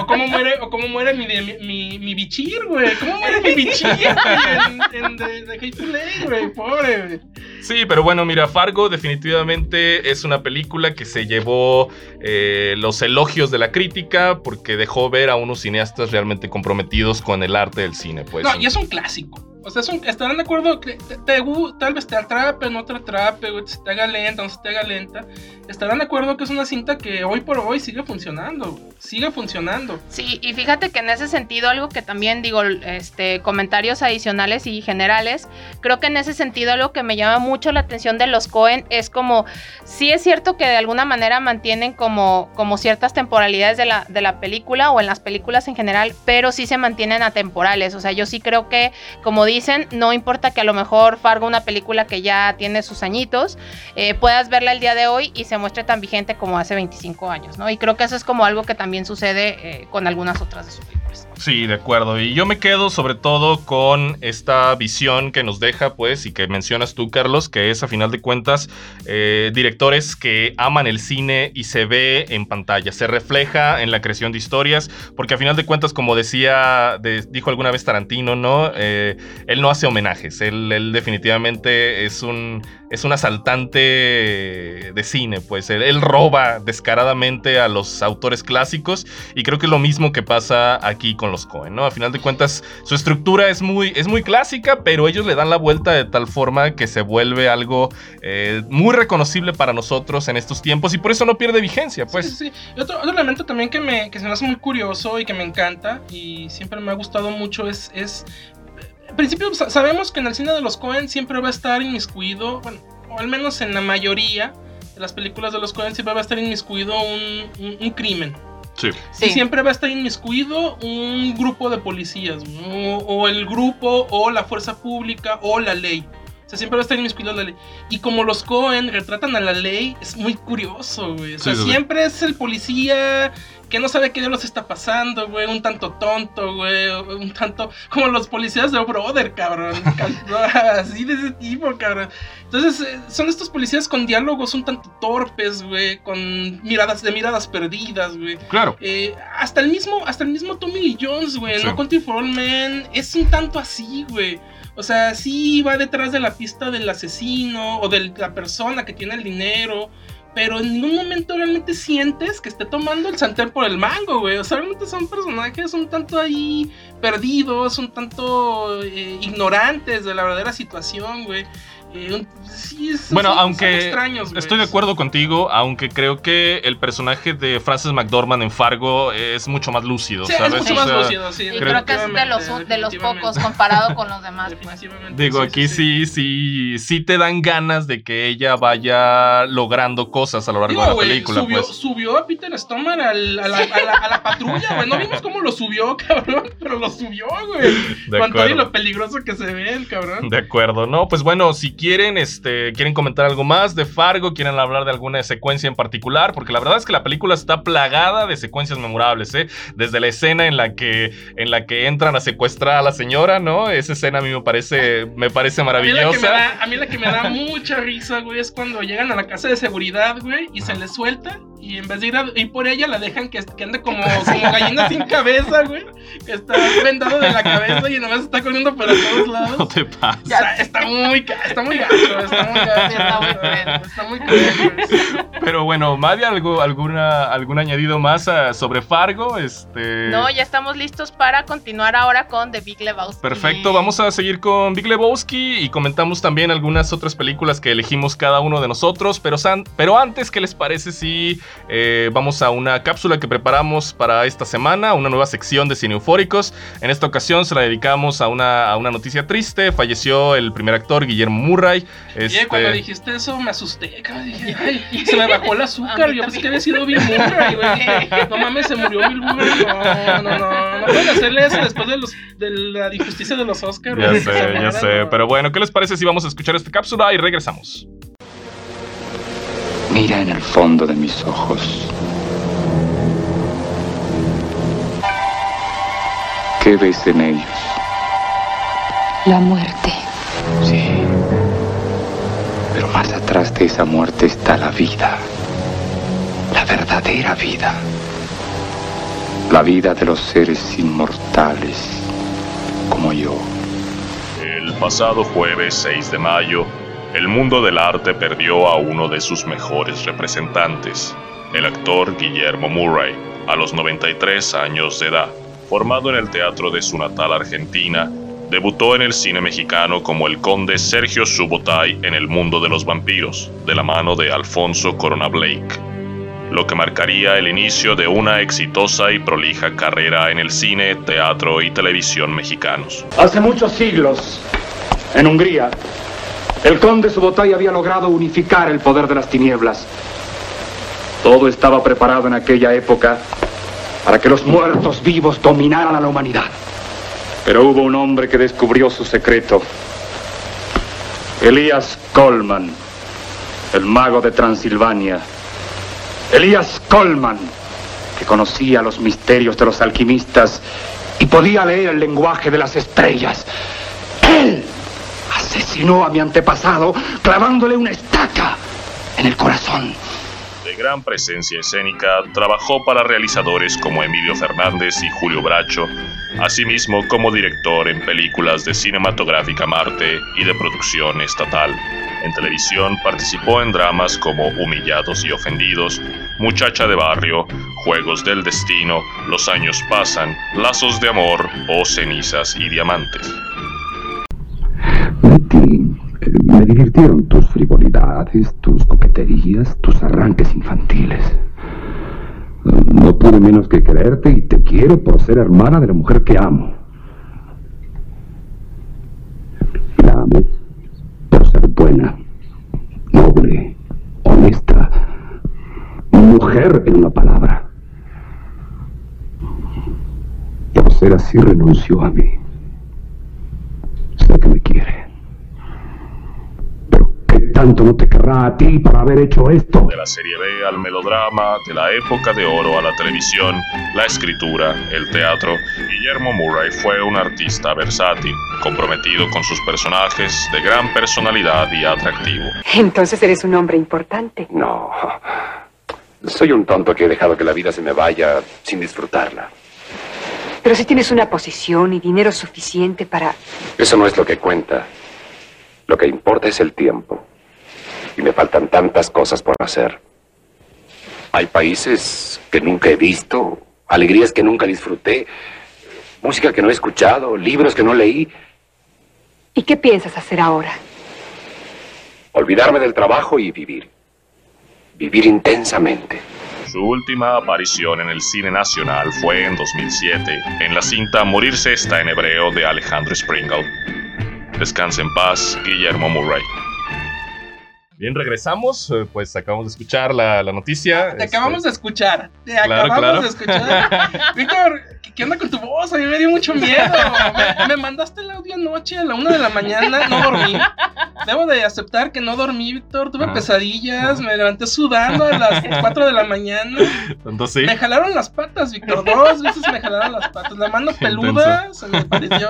o cómo muere, o cómo muere mi, mi, mi, mi bichir, güey. ¿Cómo muere mi bichir güey, en, en The, The Hateful Eight, güey? Pobre, güey. Sí, pero bueno, mira, Fargo definitivamente es una película que se llevó eh, los elogios de la crítica porque dejó ver a unos cineastas realmente comprometidos con el arte del cine, pues. No, y es un clásico. O sea, estarán de acuerdo que te, tal vez te atrape, no te atrape, güey, se te haga lenta, no se te haga lenta. Estarán de acuerdo que es una cinta que hoy por hoy sigue funcionando, sigue funcionando. Sí, y fíjate que en ese sentido, algo que también digo, este, comentarios adicionales y generales, creo que en ese sentido algo que me llama mucho la atención de los Cohen es como, sí es cierto que de alguna manera mantienen como, como ciertas temporalidades de la, de la película o en las películas en general, pero sí se mantienen atemporales. O sea, yo sí creo que, como dicen, no importa que a lo mejor Fargo, una película que ya tiene sus añitos, eh, puedas verla el día de hoy y se muestre tan vigente como hace 25 años, ¿no? Y creo que eso es como algo que también sucede eh, con algunas otras de sus películas. Sí, de acuerdo. Y yo me quedo sobre todo con esta visión que nos deja, pues, y que mencionas tú, Carlos, que es a final de cuentas eh, directores que aman el cine y se ve en pantalla, se refleja en la creación de historias, porque a final de cuentas, como decía, dijo alguna vez Tarantino, ¿no? Eh, él no hace homenajes, él, definitivamente es un, es un asaltante de cine, pues él, roba descaradamente a los autores clásicos y creo que es lo mismo que pasa aquí con los Cohen, ¿no? A final de cuentas, su estructura es muy, es muy clásica, pero ellos le dan la vuelta de tal forma que se vuelve algo eh, muy reconocible para nosotros en estos tiempos y por eso no pierde vigencia, pues. Sí, sí, Y otro, elemento también que, me, que se me hace muy curioso y que me encanta y siempre me ha gustado mucho es, es en principio sabemos que en el cine de los Cohen siempre va a estar inmiscuido, bueno, o al menos en la mayoría de las películas de los Cohen siempre va a estar inmiscuido un, un, crimen. Sí. Y siempre va a estar inmiscuido un grupo de policías, o, el grupo, o la fuerza pública, o la ley. O sea, siempre va a estar inmiscuido la ley. Y como los Cohen retratan a la ley, es muy curioso, güey. O sea, siempre es el policía que no sabe qué diablos está pasando, güey, un tanto tonto, güey, un tanto como los policías de Brother, cabrón, *laughs* así de ese tipo, cabrón. Entonces, eh, son estos policías con diálogos un tanto torpes, güey, con miradas de miradas perdidas, güey. Claro. Eh, hasta el mismo, hasta el mismo Tommy Lee Jones, güey, No Country for All Men, es un tanto así, güey. O sea, sí va detrás de la pista del asesino o de la persona que tiene el dinero pero en ningún momento realmente sientes que esté tomando el santer por el mango, güey. O sea, realmente son personajes un tanto ahí perdidos, un tanto eh, ignorantes de la verdadera situación, güey. Eh, bueno, aunque estoy de acuerdo contigo, aunque creo que el personaje de Frances McDormand en Fargo es mucho más lúcido, ¿sabes? Es mucho más lúcido, sí. Y creo, que es de los, de los pocos comparado con los demás. Pues. Digo, aquí sí, sí, sí, te dan ganas de que ella vaya logrando cosas a lo largo de la película. Subió, pues. subió a Peter Stomar a, la, a, la, patrulla, güey. No vimos cómo lo subió, *laughs* cabrón, pero lo subió, güey. Con todo y lo peligroso que se ve el cabrón. De acuerdo, no, pues bueno, si quieren, este, quieren comentar algo más de Fargo, quieren hablar de alguna secuencia en particular, porque la verdad es que la película está plagada de secuencias memorables, ¿eh? Desde la escena en la que, en la que entran a secuestrar a la señora, ¿no? Esa escena a mí me parece, me parece maravillosa. A mí la que me da, mucha risa, güey, es cuando llegan a la casa de seguridad, güey, y se les suelta y en vez de ir, a, por ella la dejan que, que ande como, como gallina sin cabeza, güey. Que está vendado de la cabeza y nomás está corriendo para todos lados. No te pasa. Está, está muy, está muy gacho, está muy gacho. Está muy cruel, está muy cruel, Pero bueno, Madia, ¿algo, alguna, ¿algún añadido más ah, sobre Fargo? Este... No, ya estamos listos para continuar ahora con The Big Lebowski. Perfecto, vamos a seguir con Big Lebowski y comentamos también algunas otras películas que elegimos cada uno de nosotros. Pero, pero antes, ¿qué les parece si eh, vamos a una cápsula que preparamos para esta semana, una nueva sección de Cine Eufóricos. En esta ocasión se la dedicamos a una, a una noticia triste. Falleció el primer actor, Guillermo Murray. Este... cuando dijiste eso me asusté. Dije, Ay, se me bajó el azúcar. Yo pensé que había sido Bill Murray, güey. No mames, se murió Bill Murray. No, no, no. No pueden hacerle eso después de, los, de la injusticia de los Oscars. Ya sé, ya sé. Pero bueno, ¿qué les parece si vamos a escuchar esta cápsula y regresamos? Mira en el fondo de mis ojos. ¿Qué ves en ellos? La muerte. Sí. Pero más atrás de esa muerte está la vida. La verdadera vida. La vida de los seres inmortales como yo. El pasado jueves 6 de mayo, el mundo del arte perdió a uno de sus mejores representantes, el actor Guillermo Murray, a los 93 años de edad. Formado en el teatro de su natal Argentina, debutó en el cine mexicano como el conde Sergio Subotay en el mundo de los vampiros, de la mano de Alfonso Corona Blake, lo que marcaría el inicio de una exitosa y prolija carrera en el cine, teatro y televisión mexicanos. Hace muchos siglos, en Hungría, el conde Subotay había logrado unificar el poder de las tinieblas. Todo estaba preparado en aquella época para que los muertos vivos dominaran a la humanidad. Pero hubo un hombre que descubrió su secreto. Elías Colman, el mago de Transilvania. Elías Colman, que conocía los misterios de los alquimistas y podía leer el lenguaje de las estrellas. Él asesinó a mi antepasado clavándole una estaca en el corazón de gran presencia escénica, trabajó para realizadores como Emilio Fernández y Julio Bracho, asimismo como director en películas de Cinematográfica Marte y de producción estatal. En televisión participó en dramas como Humillados y Ofendidos, Muchacha de Barrio, Juegos del Destino, Los Años Pasan, Lazos de Amor o Cenizas y Diamantes. Me divirtieron tus frivolidades, tus coqueterías, tus arranques infantiles. No pude menos que creerte y te quiero por ser hermana de la mujer que amo. La amo por ser buena, noble, honesta, mujer en una palabra. Por ser así renunció a mí. Sé que me quiere tanto no te querrá a ti para haber hecho esto? De la serie B al melodrama, de la época de oro a la televisión, la escritura, el teatro, Guillermo Murray fue un artista versátil, comprometido con sus personajes, de gran personalidad y atractivo. Entonces eres un hombre importante. No. Soy un tonto que he dejado que la vida se me vaya sin disfrutarla. Pero si tienes una posición y dinero suficiente para... Eso no es lo que cuenta. Lo que importa es el tiempo y me faltan tantas cosas por hacer. Hay países que nunca he visto, alegrías que nunca disfruté, música que no he escuchado, libros que no leí. ¿Y qué piensas hacer ahora? Olvidarme del trabajo y vivir. Vivir intensamente. Su última aparición en el cine nacional fue en 2007, en la cinta Morirse está en hebreo de Alejandro Springle. Descanse en paz, Guillermo Murray. Bien, regresamos. Eh, pues acabamos de escuchar la, noticia. Te acabamos este, de escuchar. Te acabamos de escuchar. *laughs* Víctor, ¿qué, onda con tu voz? A mí me dio mucho miedo. Me, mandaste el audio anoche a la una de la mañana. No dormí. Debo de aceptar que no dormí, Víctor. Tuve pesadillas. Me levanté sudando a las *laughs* 4 de la mañana. Entonces, Me jalaron las patas, Víctor. Dos veces me jalaron las patas. La mano peluda se me pareció.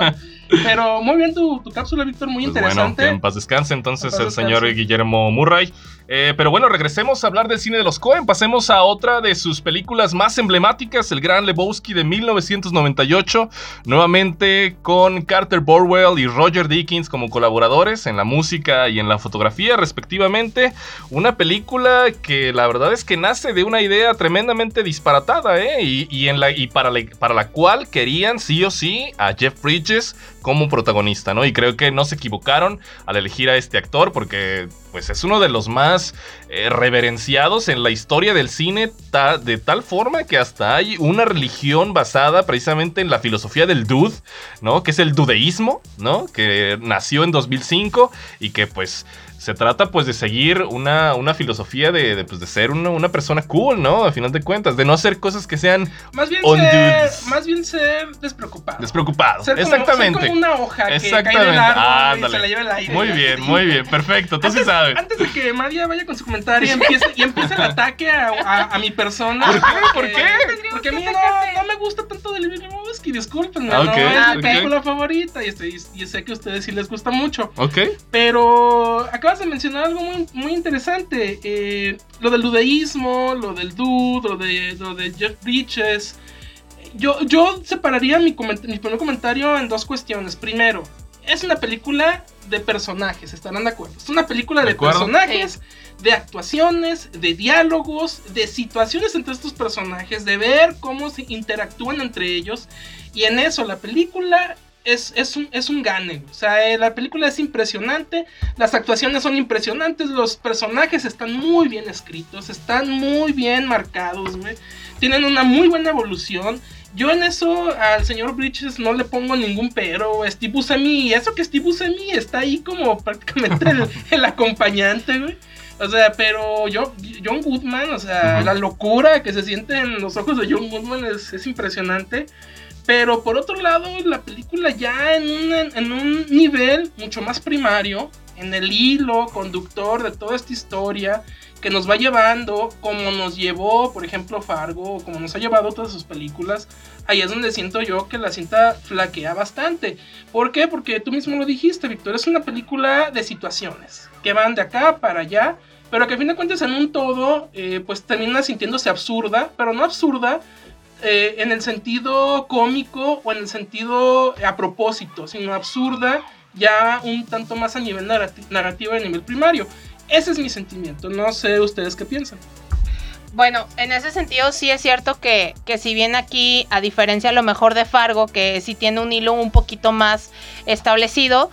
Pero muy bien tu, cápsula, Víctor, muy pues interesante. Bueno, en paz descanse entonces el señor Guillermo Murray. Eh, pero bueno, regresemos a hablar del cine de los Cohen. Pasemos a otra de sus películas más emblemáticas, El Gran Lebowski de 1998. Nuevamente con Carter Borwell y Roger Dickens como colaboradores en la música y en la fotografía, respectivamente. Una película que la verdad es que nace de una idea tremendamente disparatada, ¿eh? Y, en la, para, para la cual querían sí o sí a Jeff Bridges como protagonista, ¿no? Y creo que no se equivocaron al elegir a este actor porque pues es uno de los más eh, reverenciados en la historia del cine de tal forma que hasta hay una religión basada precisamente en la filosofía del dude, ¿no? Que es el dudeísmo, ¿no? Que nació en 2005 y que pues se trata pues de seguir una, una filosofía de, pues, de ser una, persona cool, ¿no? A final de cuentas, de no hacer cosas que sean más bien ser, más bien ser despreocupado. Despreocupado, exactamente. Ser como una hoja que cae del árbol y se la lleva el aire. Muy bien, muy bien, perfecto, tú antes, sí sabes. Antes de que María vaya con su comentario y empiece, y empiece el ataque a, a, mi persona. ¿Por qué? ¿Por qué? Porque a mí no, no me gusta tanto del Lebowski, discúlpenme, no es mi película favorita y, estoy, y sé que a ustedes sí les gusta mucho. Ok. Pero acabas de mencionar algo muy, muy interesante. Eh, lo del ludeísmo, lo del dude, lo de, lo de Jeff Bridges. Yo, yo separaría mi, mi primer comentario en dos cuestiones. Primero, es una película de personajes, estarán de acuerdo. Es una película de, personajes, de actuaciones, de diálogos, de situaciones entre estos personajes, de ver cómo se interactúan entre ellos. Y en eso la película es, es, un, es un gane. O sea, eh, la película es impresionante, las actuaciones son impresionantes, los personajes están muy bien escritos, están muy bien marcados, güey. Tienen una muy buena evolución. Yo en eso al señor Bridges no le pongo ningún pero. Steve Buscemi, eso que Steve Buscemi está ahí como *laughs* prácticamente el, acompañante, güey. O sea, pero yo, John Goodman, o sea, la locura que se siente en los ojos de John Goodman es, es impresionante. Pero por otro lado, la película ya en en un nivel mucho más primario, en el hilo conductor de toda esta historia, que nos va llevando, como nos llevó, por ejemplo, Fargo, o como nos ha llevado todas sus películas, ahí es donde siento yo que la cinta flaquea bastante. ¿Por qué? Porque tú mismo lo dijiste, Víctor, es una película de situaciones, que van de acá para allá, pero que a fin de cuentas en un todo, eh, pues termina sintiéndose absurda, pero no absurda eh, en el sentido cómico o en el sentido a propósito, sino absurda ya un tanto más a nivel narrativo, a nivel primario. Ese es mi sentimiento, no sé ustedes qué piensan. Bueno, en ese sentido sí es cierto que, que, si bien aquí, a diferencia a lo mejor de Fargo, que sí tiene un hilo un poquito más establecido,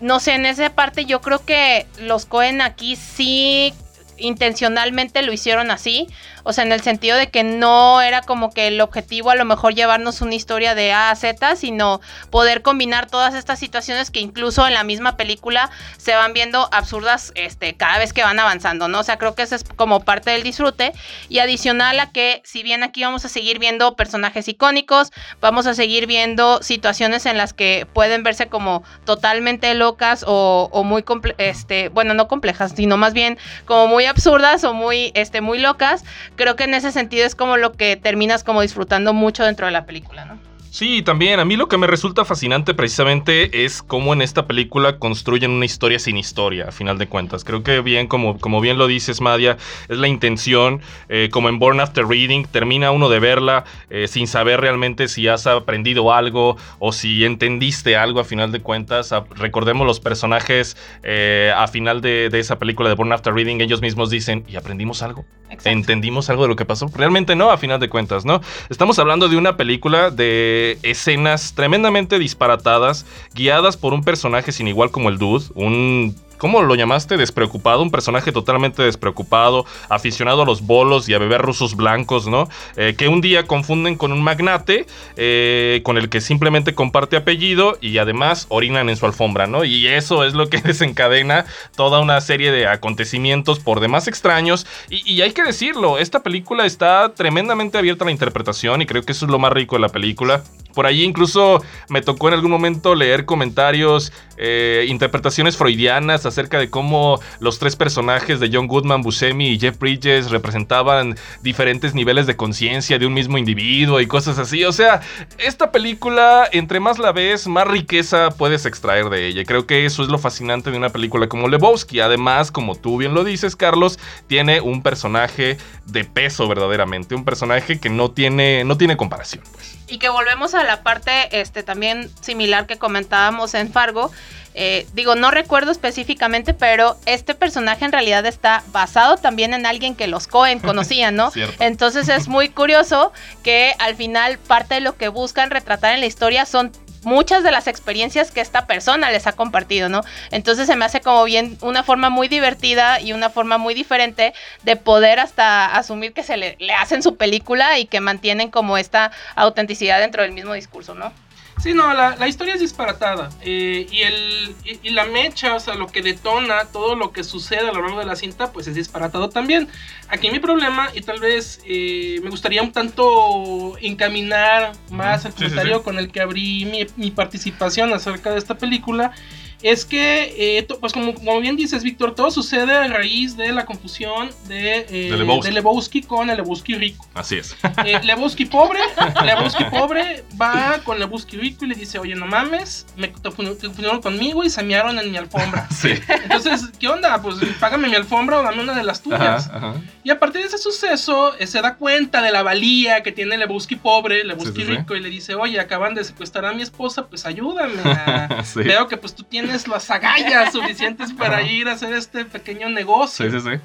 no sé, en esa parte yo creo que los Cohen aquí sí intencionalmente lo hicieron así. O sea, en el sentido de que no era como que el objetivo a lo mejor llevarnos una historia de A a Z, sino poder combinar todas estas situaciones que incluso en la misma película se van viendo absurdas este, cada vez que van avanzando, ¿no? O sea, creo que eso es como parte del disfrute. Y adicional a que, si bien aquí vamos a seguir viendo personajes icónicos, vamos a seguir viendo situaciones en las que pueden verse como totalmente locas o, o muy, este, bueno, no complejas, sino más bien como muy absurdas o muy, este, muy locas creo que en ese sentido es como lo que terminas como disfrutando mucho dentro de la película, ¿no? Sí, también. A mí lo que me resulta fascinante precisamente es cómo en esta película construyen una historia sin historia, a final de cuentas. Creo que bien, como, como bien lo dices, Madia, es la intención. Eh, como en Born After Reading, termina uno de verla eh, sin saber realmente si has aprendido algo o si entendiste algo a final de cuentas. recordemos los personajes eh, a final de, de, esa película de Born After Reading, ellos mismos dicen, ¿y aprendimos algo? ¿Entendimos algo de lo que pasó? Realmente no, a final de cuentas, ¿no? Estamos hablando de una película de escenas tremendamente disparatadas, guiadas por un personaje sin igual como el Dude, un ¿cómo lo llamaste? Despreocupado, un personaje totalmente despreocupado, aficionado a los bolos y a beber rusos blancos, ¿no? Eh, que un día confunden con un magnate, eh, con el que simplemente comparte apellido y además orinan en su alfombra, ¿no? Y eso es lo que *laughs* desencadena toda una serie de acontecimientos por demás extraños. Y, hay que decirlo, esta película está tremendamente abierta a la interpretación y creo que eso es lo más rico de la película. Por ahí incluso me tocó en algún momento leer comentarios, eh, interpretaciones freudianas acerca de cómo los tres personajes de John Goodman, Buscemi y Jeff Bridges representaban diferentes niveles de conciencia de un mismo individuo y cosas así. O sea, esta película, entre más la ves, más riqueza puedes extraer de ella. Creo que eso es lo fascinante de una película como Lebowski. Además, como tú bien lo dices, Carlos, tiene un personaje de peso verdaderamente, un personaje que no tiene, no tiene comparación. Pues. Y que volvemos a la parte este, también similar que comentábamos en Fargo. Eh, digo, no recuerdo específicamente, pero este personaje en realidad está basado también en alguien que los Cohen *laughs* conocían, ¿no? Entonces es muy *laughs* curioso que al final parte de lo que buscan retratar en la historia son muchas de las experiencias que esta persona les ha compartido, ¿no? Entonces se me hace como bien una forma muy divertida y una forma muy diferente de poder hasta asumir que se le, le hacen su película y que mantienen como esta autenticidad dentro del mismo discurso, ¿no? Sí, no, la, historia es disparatada. Eh, y, el, y, la mecha, o sea, lo que detona todo lo que sucede a lo largo de la cinta, pues es disparatado también. Aquí mi problema, y tal vez eh, me gustaría un tanto encaminar más el comentario con el que abrí mi, mi participación acerca de esta película, es que, eh, pues como, bien dices, Víctor, todo sucede a raíz de la confusión de, eh, Lebowski. con el Lebowski rico. Así es. Eh, Lebowski pobre, Lebowski pobre va con Lebowski rico y le dice, oye, no mames, me confundieron conmigo y se mearon en mi alfombra. *laughs* Sí. Entonces, ¿qué onda? Pues págame mi alfombra o dame una de las tuyas. Y a partir de ese suceso, eh, se da cuenta de la valía que tiene Lebowski pobre, Lebowski rico, y le dice, oye, acaban de secuestrar a mi esposa, pues ayúdame. *laughs* Veo que pues tú tienes las agallas suficientes para ir a hacer este pequeño negocio. Sí, sí, sí.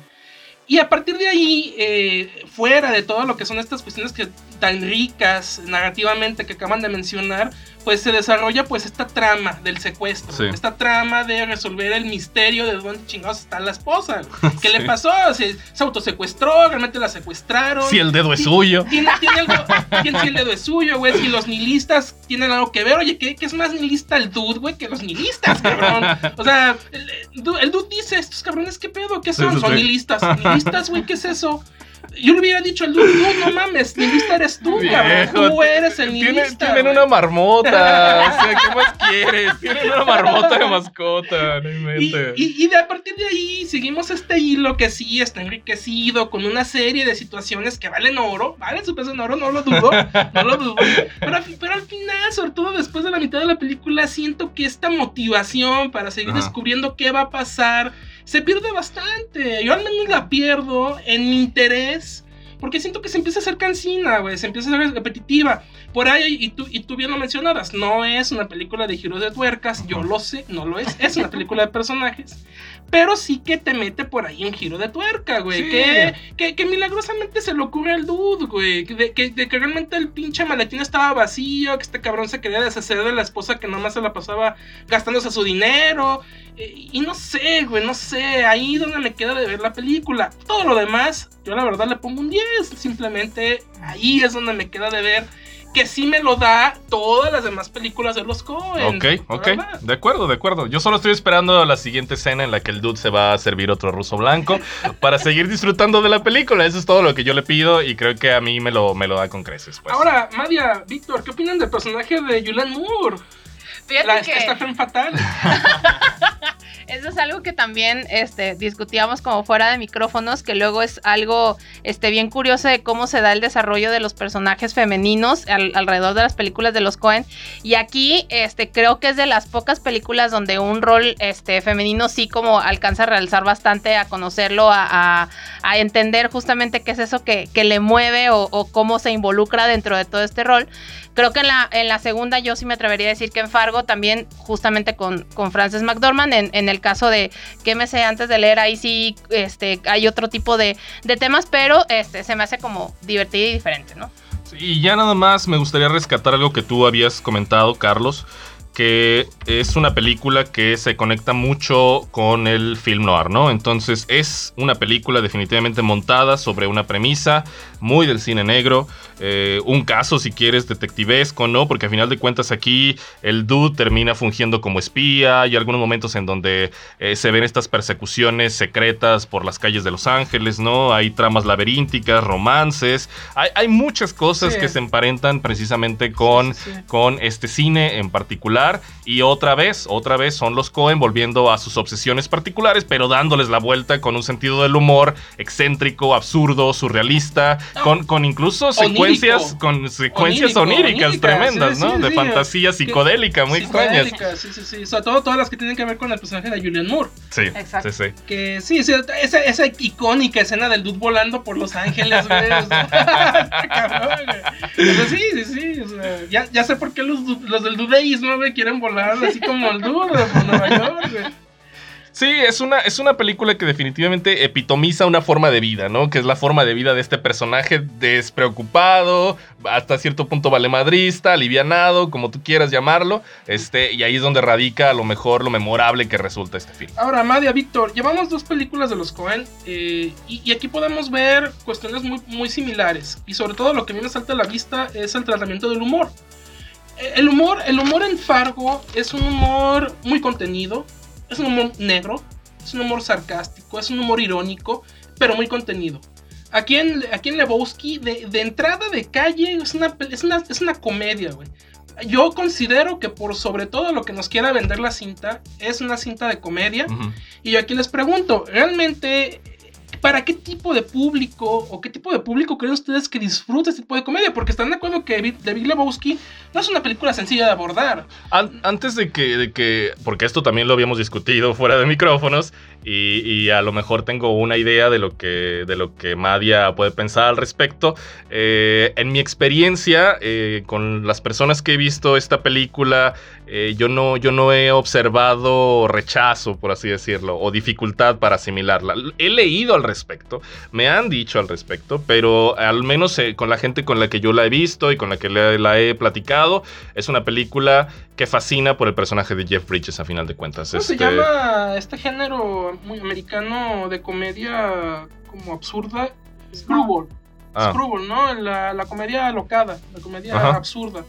Y a partir de ahí, eh, fuera de todo lo que son estas cuestiones que tan ricas narrativamente que acaban de mencionar, pues se desarrolla pues esta trama del secuestro, esta trama de resolver el misterio de dónde chingados está la esposa, *laughs* qué le pasó, se, se, autosecuestró, realmente la secuestraron. Si el dedo es suyo. Tiene, tiene algo, si el dedo es suyo, güey, si los nihilistas tienen algo que ver, oye, ¿qué, es más nihilista el dude, güey, que los nihilistas, cabrón? O sea, el, el, dude dice, estos cabrones, ¿qué pedo? ¿Qué son? son nihilistas, nihilistas, *laughs* güey, ¿qué es eso? Yo le hubiera dicho al dude, no mames, nihilista eres tú, cabrón. Tú eres el nihilista. Tienen, una marmota. o sea, ¿qué más *laughs* quieres? Tienen una marmota de mascota. No y, y, y, de a partir de ahí seguimos este hilo que sí está enriquecido con una serie de situaciones que valen oro. Valen su peso en oro, no lo dudo. No lo dudo. Pero, pero al final, sobre todo después de la mitad de la película, siento que esta motivación para seguir descubriendo qué va a pasar se pierde bastante. Yo al menos la pierdo en mi interés. Porque siento que se empieza a hacer cansina, güey. Se empieza a hacer repetitiva. Por ahí, y tú, y tú bien lo mencionabas, no es una película de giros de tuercas. Yo lo sé, no lo es. Es una película de personajes. Pero sí que te mete por ahí un giro de tuerca, güey. Que, que, milagrosamente se le ocurre al dude, güey. De que, de que realmente el pinche maletín estaba vacío. Que este cabrón se quería deshacer de la esposa que nomás se la pasaba gastándose su dinero. Eh, y no sé, güey, no sé. Ahí donde me queda de ver la película. Todo lo demás, yo la verdad le pongo un 10. Simplemente ahí es donde me queda de ver que sí me lo da todas las demás películas de los Coen. Ok, ok. De acuerdo, de acuerdo. Yo solo estoy esperando la siguiente escena en la que el dude se va a servir otro ruso blanco *laughs* para seguir disfrutando de la película. Eso es todo lo que yo le pido y creo que a mí me lo, me lo da con creces. Pues. Ahora, Madia, Víctor, ¿qué opinan del personaje de Julian Moore? Fíjate la, que... Esta fatal. *laughs* Eso es algo que también este, discutíamos como fuera de micrófonos, que luego es algo este, bien curioso de cómo se da el desarrollo de los personajes femeninos alrededor de las películas de los Cohen. Y aquí este, creo que es de las pocas películas donde un rol este, femenino sí como alcanza a realzar bastante, a conocerlo, a, entender justamente qué es eso que, le mueve o, o cómo se involucra dentro de todo este rol. Creo que en la, en la segunda yo sí me atrevería a decir que en Fargo también justamente con, con Frances McDormand, en, el caso de sé antes de leer, ahí sí este, hay otro tipo de, de temas, pero este, se me hace como divertido y diferente, ¿no? y ya nada más me gustaría rescatar algo que tú habías comentado, Carlos que es una película que se conecta mucho con el film noir, ¿no? Entonces es una película definitivamente montada sobre una premisa muy del cine negro, eh, un caso si quieres detectivesco, ¿no? Porque al final de cuentas aquí el dude termina fungiendo como espía, hay algunos momentos en donde eh, se ven estas persecuciones secretas por las calles de Los Ángeles, ¿no? Hay tramas laberínticas, romances, hay, muchas cosas que se emparentan precisamente con, con este cine en particular y otra vez, otra vez son los Cohen volviendo a sus obsesiones particulares, pero dándoles la vuelta con un sentido del humor excéntrico, absurdo, surrealista, con, con incluso secuencias, con secuencias oníricas tremendas, ¿no? de fantasía psicodélica, muy extrañas. Sí, sí, sí. Sobre todo todas las que tienen que ver con el personaje de Julian Moore. Sí, sí, sí. Que sí, esa, esa icónica escena del dude volando por Los Ángeles, güey. *laughs* sí, sí, sí. ya, ya sé por qué los, los del dudeísmo, güey, quieren volar así como el dude por Nueva York, güey. Sí, es una, es una película que definitivamente epitomiza una forma de vida, ¿no? Que es la forma de vida de este personaje despreocupado, hasta cierto punto valemadrista, alivianado, como tú quieras llamarlo. Este, y ahí es donde radica a lo mejor lo memorable que resulta este film. Ahora, Madia, Víctor, llevamos dos películas de los Cohen eh, y, aquí podemos ver cuestiones muy, muy similares. Y sobre todo lo que a mí me salta a la vista es el tratamiento del humor. El humor, el humor en Fargo es un humor muy contenido, es un humor negro, es un humor sarcástico, es un humor irónico, pero muy contenido. Aquí en, aquí en Lebowski, de, entrada de calle, es una, es una, es una comedia, güey. Yo considero que por sobre todo lo que nos quiera vender la cinta, es una cinta de comedia. Y yo aquí les pregunto, ¿realmente ¿para qué tipo de público o qué tipo de público creen ustedes que disfruta este tipo de comedia? Porque están de acuerdo que Big Lebowski no es una película sencilla de abordar. antes de que, de que, porque esto también lo habíamos discutido fuera de micrófonos y, a lo mejor tengo una idea de lo que, de lo que Madia puede pensar al respecto. Eh, en mi experiencia eh, con las personas que he visto esta película eh, yo, no, yo no he observado rechazo, por así decirlo, o dificultad para asimilarla. He leído al respecto, me han dicho al respecto, pero al menos eh, con la gente con la que yo la he visto y con la que la, he platicado, es una película que fascina por el personaje de Jeff Bridges a final de cuentas. ¿Cómo se este llama este género muy americano de comedia como absurda? Screwball. Ah. Screwball, ¿no? La, comedia locada, la comedia absurda.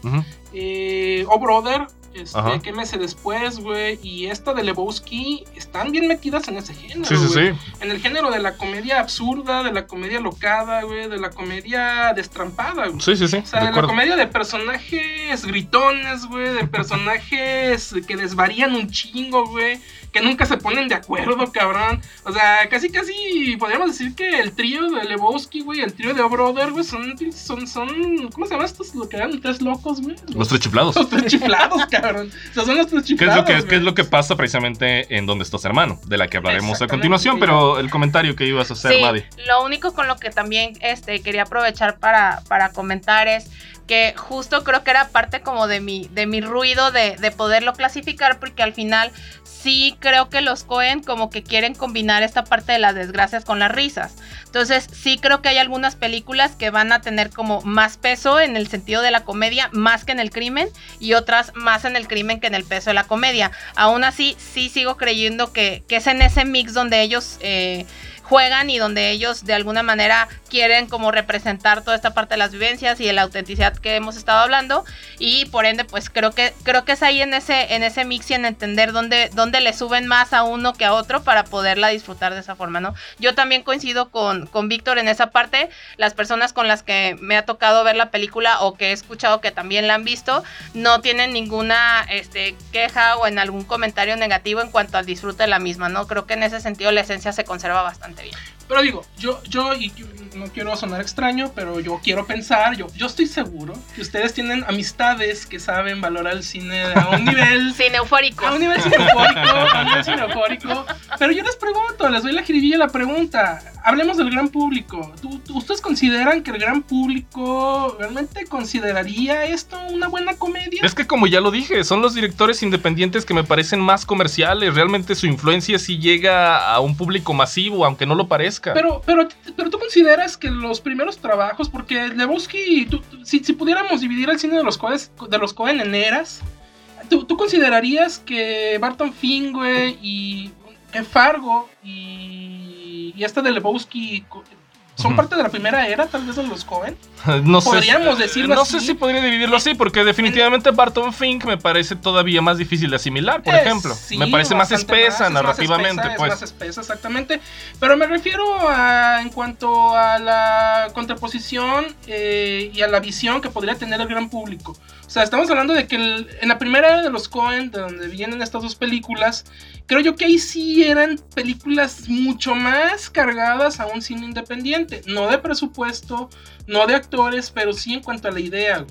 eh, o Brother, este, qué meses después, güey, y esta de Lebowski están bien metidas en ese género. Sí, sí, sí. En el género de la comedia absurda, de la comedia locada, güey, de la comedia destrampada, güey. Sí, sí, sí. O sea, de, la comedia de personajes gritones, güey, de personajes que desvarían un chingo, güey que nunca se ponen de acuerdo, cabrón. O sea, casi, casi podríamos decir que el trío de Lebowski, güey, el trío de O'Brother, güey, son, son, son, ¿cómo se llama estos? Lo que eran tres locos, güey. Los, tres chiflados. Los tres chiflados, *laughs* cabrón. *laughs* O sea, son los tres chiflados. ¿Qué es lo que, es lo que pasa precisamente en Donde estás hermano? De la que hablaremos a continuación, pero el comentario que ibas a hacer, sí, Lo único con lo que también este, quería aprovechar para, para comentar es que justo creo que era parte como de mi, de mi ruido de, de poderlo clasificar, porque al final sí creo que los Cohen como que quieren combinar esta parte de las desgracias con las risas. Entonces sí creo que hay algunas películas que van a tener como más peso en el sentido de la comedia, más que en el crimen, y otras más en el crimen que en el peso de la comedia. Aún así, sí sigo creyendo que, que es en ese mix donde ellos... Eh, juegan y donde ellos de alguna manera quieren como representar toda esta parte de las vivencias y de la autenticidad que hemos estado hablando y por ende pues creo que creo que es ahí en ese en ese mix y en entender dónde dónde le suben más a uno que a otro para poderla disfrutar de esa forma, ¿no? Yo también coincido con con Víctor en esa parte, las personas con las que me ha tocado ver la película o que he escuchado que también la han visto no tienen ninguna este queja o en algún comentario negativo en cuanto al disfrute de la misma, ¿no? Creo que en ese sentido la esencia se conserva bastante bien. Pero digo, yo, yo, y no quiero sonar extraño, pero yo quiero pensar, yo, yo estoy seguro que ustedes tienen amistades que saben valorar el cine a un nivel... *laughs* cine eufórico. A un nivel cine a un nivel cine eufórico. Pero yo les pregunto, les doy la jiribilla la pregunta. Hablemos del gran público. ustedes consideran que el gran público realmente consideraría esto una buena comedia? Es que como ya lo dije, son los directores independientes que me parecen más comerciales. Realmente su influencia sí llega a un público masivo, aunque no lo parezca. Pero, pero, pero tú consideras que los primeros trabajos, porque Lebowski, si, si, pudiéramos dividir el cine de los Cohen, de los en eras, ¿tú, considerarías que Barton Fink, y Fargo y, y esta de Lebowski son parte de la primera era, tal vez de los Cohen. *laughs* No sé. Podríamos decirlo No sé si podría dividirlo así, porque definitivamente Barton Fink me parece todavía más difícil de asimilar, por ejemplo. me parece más espesa narrativamente, más espesa, pues. más espesa, exactamente. Pero me refiero a, en cuanto a la contraposición eh, y a la visión que podría tener el gran público. O sea, estamos hablando de que en la primera era de los Cohen, de donde vienen estas dos películas, creo yo que ahí sí eran películas mucho más cargadas a un cine independiente. No de presupuesto, no de actores, pero sí en cuanto a la idea.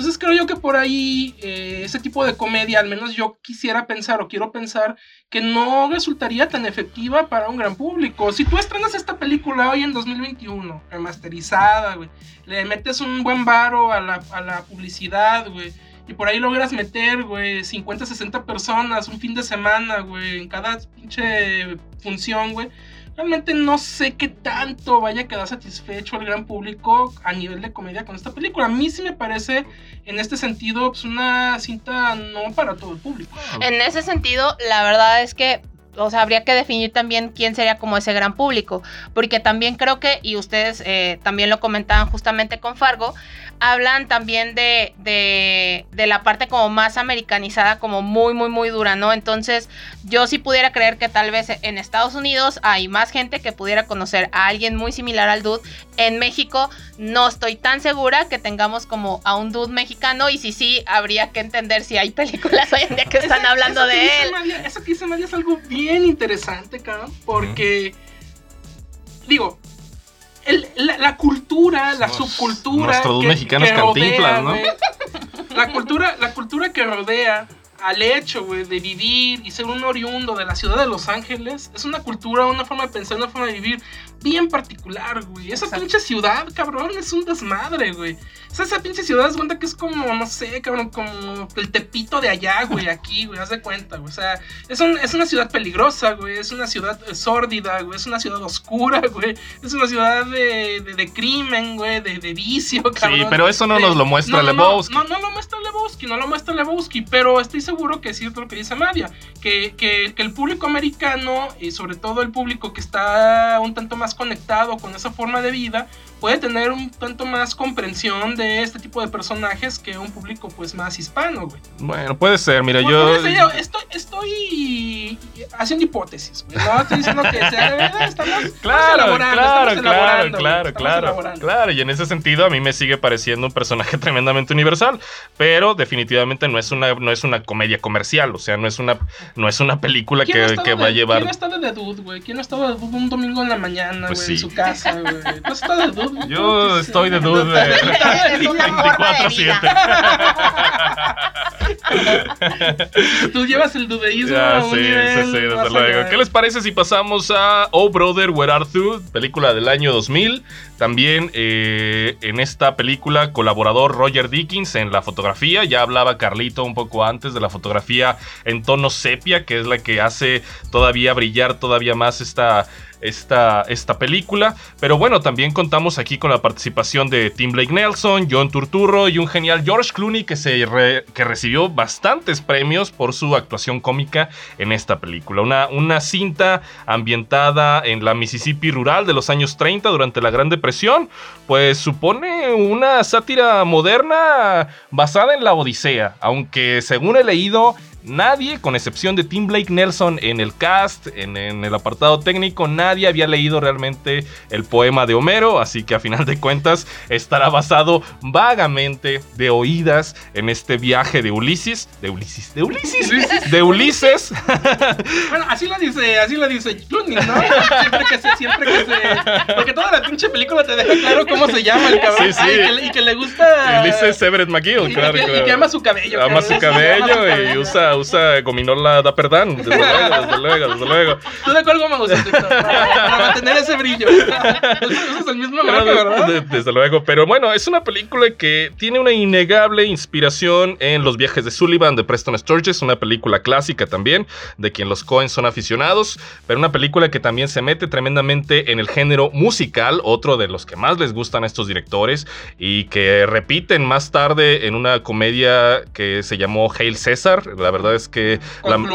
Entonces creo yo que por ahí eh, ese tipo de comedia, al menos yo quisiera pensar o quiero pensar que no resultaría tan efectiva para un gran público. Si tú estrenas esta película hoy en 2021, remasterizada, güey, le metes un buen varo a la, a la publicidad, güey, y por ahí logras meter, güey, 50, 60 personas un fin de semana, güey, en cada pinche función, güey realmente no sé qué tanto vaya a quedar satisfecho el gran público a nivel de comedia con esta película. A mí sí me parece, en este sentido, pues una cinta no para todo el público. En ese sentido, la verdad es que o sea, habría que definir también quién sería como ese gran público, porque también creo que, y ustedes eh, también lo comentaban justamente con Fargo, hablan también de, de, la parte como más americanizada, como muy, muy, muy dura, ¿no? Entonces, yo sí pudiera creer que tal vez en Estados Unidos hay más gente que pudiera conocer a alguien muy similar al dude. En México no estoy tan segura que tengamos como a un dude mexicano y si sí, habría que entender si hay películas hoy en día que están hablando de él. eso que dice María es algo bien interesante, cabrón, porque... Digo, la, cultura, la subcultura. Nuestros mexicanos rodea, ¿no? La cultura, la cultura que rodea al hecho, de vivir y ser un oriundo de la ciudad de Los Ángeles, es una cultura, una forma de pensar, una forma de vivir bien particular, güey. Esa pinche ciudad, cabrón, es un desmadre, güey. O sea, esa pinche ciudad es cuenta que es como, no sé, cabrón, como el tepito de allá, güey, *laughs* aquí, güey, haz de cuenta, güey. O sea, es, es una ciudad peligrosa, güey, es una ciudad sórdida, güey, es una ciudad oscura, *laughs* güey, es una ciudad de, de, crimen, güey, de, de, vicio, cabrón. Sí, pero eso no nos lo muestra no, Lebowski. No, no, no, lo muestra Lebowski, no lo muestra Lebowski, pero estoy seguro que es cierto lo que dice Madia, que, que, que el público americano, y sobre todo el público que está un tanto más conectado con esa forma de vida, puede tener un tanto más comprensión de este tipo de personajes que un público pues más hispano, güey. Bueno, puede ser, mira, yo... estoy, estoy haciendo hipótesis, güey. No estoy diciendo que sea... *laughs* Estamos, claro, claro, claro, claro, claro, claro. Y en ese sentido a mí me sigue pareciendo un personaje *laughs* tremendamente universal, pero definitivamente no es una, no es una comedia comercial, o sea, no es una, no es una película que, que va a llevar... ¿Quién ha estado de Dude, güey? ¿Quién ha estado de Dude un domingo en la mañana, pues güey, en su casa, güey? ¿Tú has estado de Dude? Yo estoy de duda. 24-7. *laughs* Tú llevas el dudeísmo. Ya, sí, sí, sí, desde luego. ¿Qué les parece si pasamos a Oh Brother, Where Art Thou? Película del año 2000. También eh, en esta película, colaborador Roger Dickens en la fotografía. Ya hablaba Carlito un poco antes de la fotografía en tono sepia, que es la que hace todavía brillar todavía más esta esta, esta película. Pero bueno, también contamos aquí con la participación de Tim Blake Nelson, John Turturro y un genial George Clooney que, se que recibió bastantes premios por su actuación cómica en esta película. Una, una cinta ambientada en la Mississippi rural de los años 30 durante la Gran Depresión, pues supone una sátira moderna basada en la Odisea, aunque según he leído Nadie, con excepción de Tim Blake Nelson en el cast, en, el apartado técnico, nadie había leído realmente el poema de Homero, así que a final de cuentas estará basado vagamente de oídas en este viaje de Ulises, de Ulises, de Ulises, de Ulises. *laughs* bueno, así lo dice, así lo dice Clooney, ¿no? Siempre que se, siempre que se, porque toda la pinche película te deja claro cómo se llama el cabrón. Sí, sí. y, que, le gusta. Ulises Everett McGill, claro, y, claro. Y que ama su cabello. Ama su cabello y *laughs* usa usa, gominola da perdán, desde luego, desde luego, desde luego. ¿Tú de cuál goma usas, *laughs* Para mantener ese brillo. *laughs* Usas el mismo ¿verdad? desde luego, pero bueno, es una película que tiene una innegable inspiración en Los viajes de Sullivan de Preston Sturges, una película clásica también, de quien los Cohen son aficionados, pero una película que también se mete tremendamente en el género musical, otro de los que más les gustan a estos directores y que repiten más tarde en una comedia que se llamó Hail César, la verdad verdad es que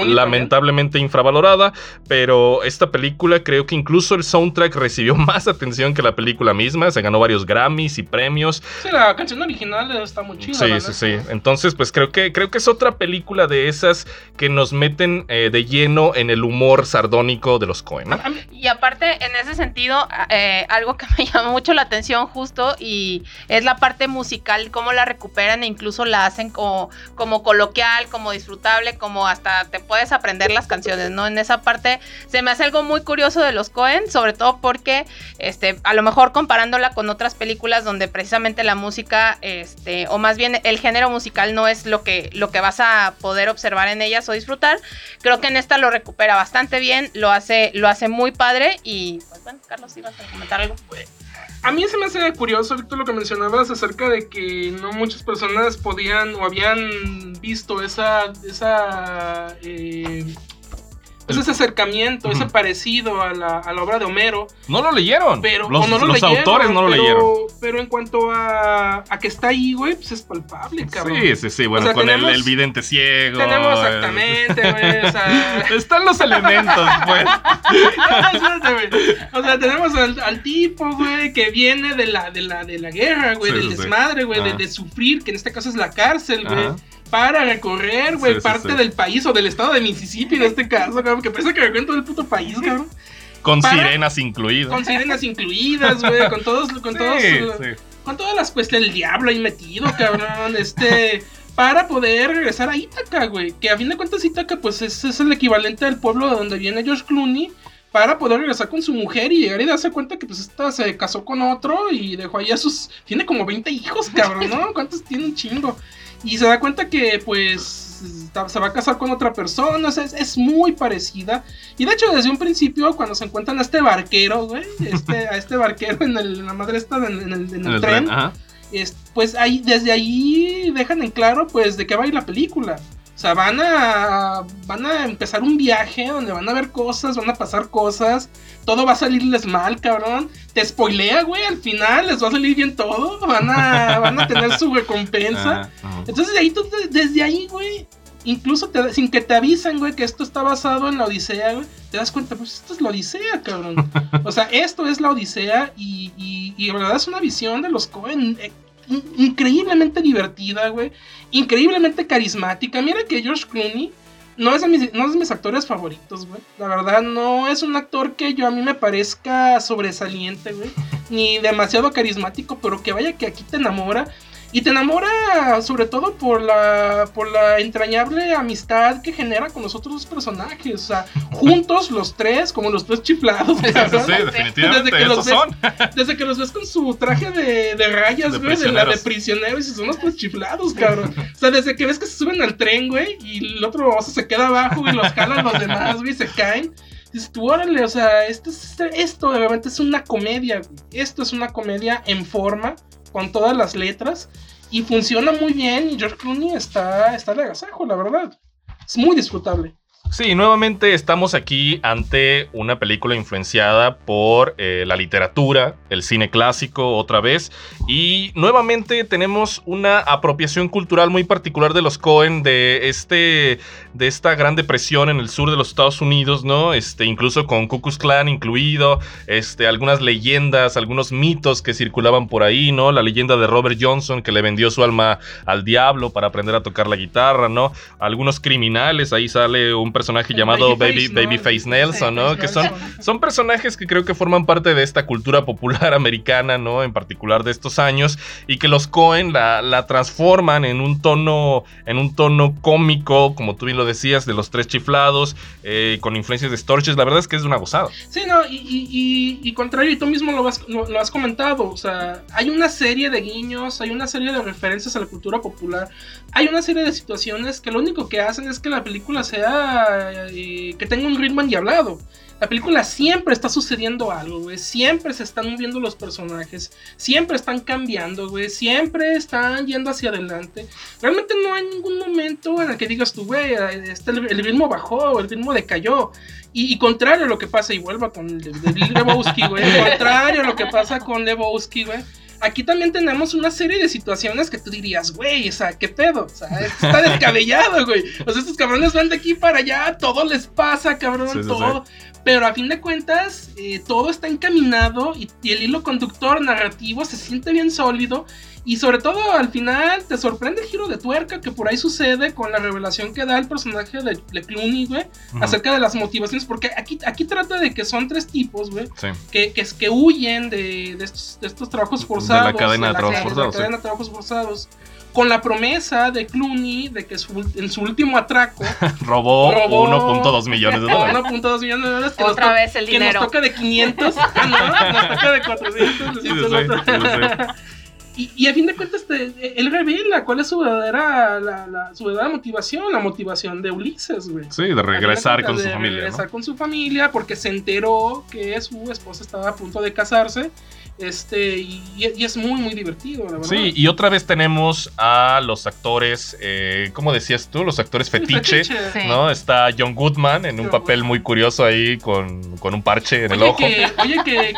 lamentablemente infravalorada, pero esta película creo que incluso el soundtrack recibió *laughs* más atención que la película misma, se ganó varios Grammys y premios. Sí, la canción original está muy chida. Sí, sí, sí. Entonces, pues creo que, creo que es otra película de esas que nos meten eh, de lleno en el humor sardónico de los Coen. Y aparte, en ese sentido, eh, algo que *laughs* me llama mucho la atención justo y es la parte musical, cómo la recuperan e incluso la hacen como, como coloquial, como disfrutar como hasta te puedes aprender las canciones, ¿no? En esa parte se me hace algo muy curioso de los Cohen, sobre todo porque, este, a lo mejor comparándola con otras películas donde precisamente la música, este, o más bien el género musical no es lo que, lo que vas a poder observar en ellas o disfrutar, creo que en esta lo recupera bastante bien, lo hace, lo hace muy padre y, pues bueno, Carlos, a comentar algo. A mí se me hace curioso ahorita lo que mencionabas acerca de que no muchas personas podían o habían visto esa, esa eh, es ese acercamiento, ese parecido a la, a la, obra de Homero. No lo leyeron. Pero, los, no lo los autores no lo leyeron. Pero en cuanto a, a, que está ahí, güey, pues es palpable, cabrón. Sí, sí, sí. Bueno, con el, el, vidente ciego. Tenemos exactamente, *laughs* güey. O sea... Están los elementos, pues. *laughs* o sea, tenemos al, al, tipo, güey, que viene de la, de la, de la guerra, güey, del desmadre, güey, de, de, sufrir, que en este caso es la cárcel, güey para recorrer, güey, parte del país o del estado de Mississippi en este caso, cabrón, que parece que recorren todo el puto país, cabrón. Con sirenas incluidas. Con sirenas incluidas, güey, con todos, con todos, con todas las cuestiones del diablo ahí metido, cabrón, este... Para poder regresar a Ítaca, güey. Que a fin de cuentas Ítaca, pues es, es el equivalente al pueblo de donde viene George Clooney para poder regresar con su mujer y llegar y darse cuenta que pues esta se casó con otro y dejó ahí a sus... Tiene como 20 hijos, cabrón, ¿no? ¿Cuántos tiene un chingo? Y se da cuenta que, pues, se va a casar con otra persona, es, es, muy parecida. Y de hecho, desde un principio, cuando se encuentran a este barquero, güey, este, a este barquero en, el, la madre está en, el, tren, pues ahí, desde ahí dejan en claro, pues, de qué va a ir la película. O sea, van a, van a empezar un viaje donde van a ver cosas, van a pasar cosas, todo va a salirles mal, cabrón. Te spoilea, güey, al final les va a salir bien todo, van a, *laughs* van a tener su recompensa. Entonces, ahí, desde ahí, güey, incluso sin que te avisen, güey, que esto está basado en la Odisea, güey, te das cuenta, pues esto es la Odisea, cabrón. *laughs* O sea, esto es la Odisea y, y, y la verdad es una visión de los Cohen eh, increíblemente divertida, güey. Increíblemente carismática. Mira que George Clooney no es, de mis, no es mis actores favoritos, güey. La verdad, no es un actor que yo a mí me parezca sobresaliente, güey. Ni demasiado carismático, pero que vaya que aquí te enamora. Y te enamora sobre todo por la, por la entrañable amistad que genera con los otros personajes. O sea, *laughs* juntos los tres, como los tres chiflados. Sí, definitivamente. Desde que, los ves, son. desde que los ves con su traje de, de rayas, de güey, de la de prisioneros, y son los tres chiflados, cabrón. O sea, desde que ves que se suben al tren, güey, y el otro oso se queda abajo y los jalan los demás, güey, se caen. Dices tú, órale, o sea, esto, esto realmente es una comedia. Esto es una comedia en forma con todas las letras y funciona muy bien y George Clooney está, está de agasajo, la verdad. Es muy disfrutable. Sí, nuevamente estamos aquí ante una película influenciada por eh, la literatura, el cine clásico otra vez, y nuevamente tenemos una apropiación cultural muy particular de los Cohen de este de esta gran depresión en el sur de los Estados Unidos, ¿no? Este, incluso con Ku Klux Klan incluido, este, algunas leyendas, algunos mitos que circulaban por ahí, ¿no? La leyenda de Robert Johnson que le vendió su alma al diablo para aprender a tocar la guitarra, ¿no? Algunos criminales, ahí sale un personaje llamado Baby, Babyface Nelson, ¿no? Que son, son personajes que creo que forman parte de esta cultura popular *laughs* americana, ¿no? En particular de estos años, y que los Cohen la, la transforman en un tono, en un tono cómico, como tú bien lo decías, de los tres chiflados, eh, con influencias de Storches, la verdad es que es una gozada. Sí, no, y, y, contrario, y tú mismo lo has, lo has comentado, o sea, hay una serie de guiños, hay una serie de referencias a la cultura popular, hay una serie de situaciones que lo único que hacen es que la película sea que tenga un ritmo endiablado. La película siempre está sucediendo algo, güey. Siempre se están moviendo los personajes. Siempre están cambiando, güey. Siempre están yendo hacia adelante. Realmente no hay ningún momento en el que digas tú, güey, este, el, ritmo bajó, el ritmo decayó. Y, contrario a lo que pasa, y vuelva con Lebowski, güey. *laughs* Contrario a lo que pasa con Lebowski, güey aquí también tenemos una serie de situaciones que tú dirías, güey, o sea, ¿qué pedo? O sea, está descabellado, güey. O sea, estos cabrones van de aquí para allá, todo les pasa, cabrón, todo. Pero a fin de cuentas, eh, todo está encaminado y, el hilo conductor narrativo se siente bien sólido. Y sobre todo al final te sorprende el giro de tuerca que por ahí sucede con la revelación que da el personaje de, de Clooney, güey, acerca de las motivaciones. Porque aquí, aquí trata de que son tres tipos, güey, que, que, que, huyen de, de, estos, de, estos, trabajos forzados. De la cadena de, trabajos forzados. De la cadena de trabajos forzados con la promesa de Clooney de que en su último atraco *laughs* robó, 1.2 millones de dólares. 1.2 millones de dólares. Que Otra vez el dinero. Que nos toca de 500. *laughs* ah, no, nos toca de 400. Sí, *laughs* y, y, a fin de cuentas, él revela cuál es su verdadera, la, su verdadera motivación, la motivación de Ulises, güey. Sí, de regresar con su familia. De regresar con su familia porque se enteró que su esposa estaba a punto de casarse este, y, es muy, muy divertido, la verdad. Sí, y otra vez tenemos a los actores, eh, ¿cómo decías tú? Los actores fetiche, ¿no? Está John Goodman en un papel muy curioso ahí con, con un parche en el ojo. oye, que,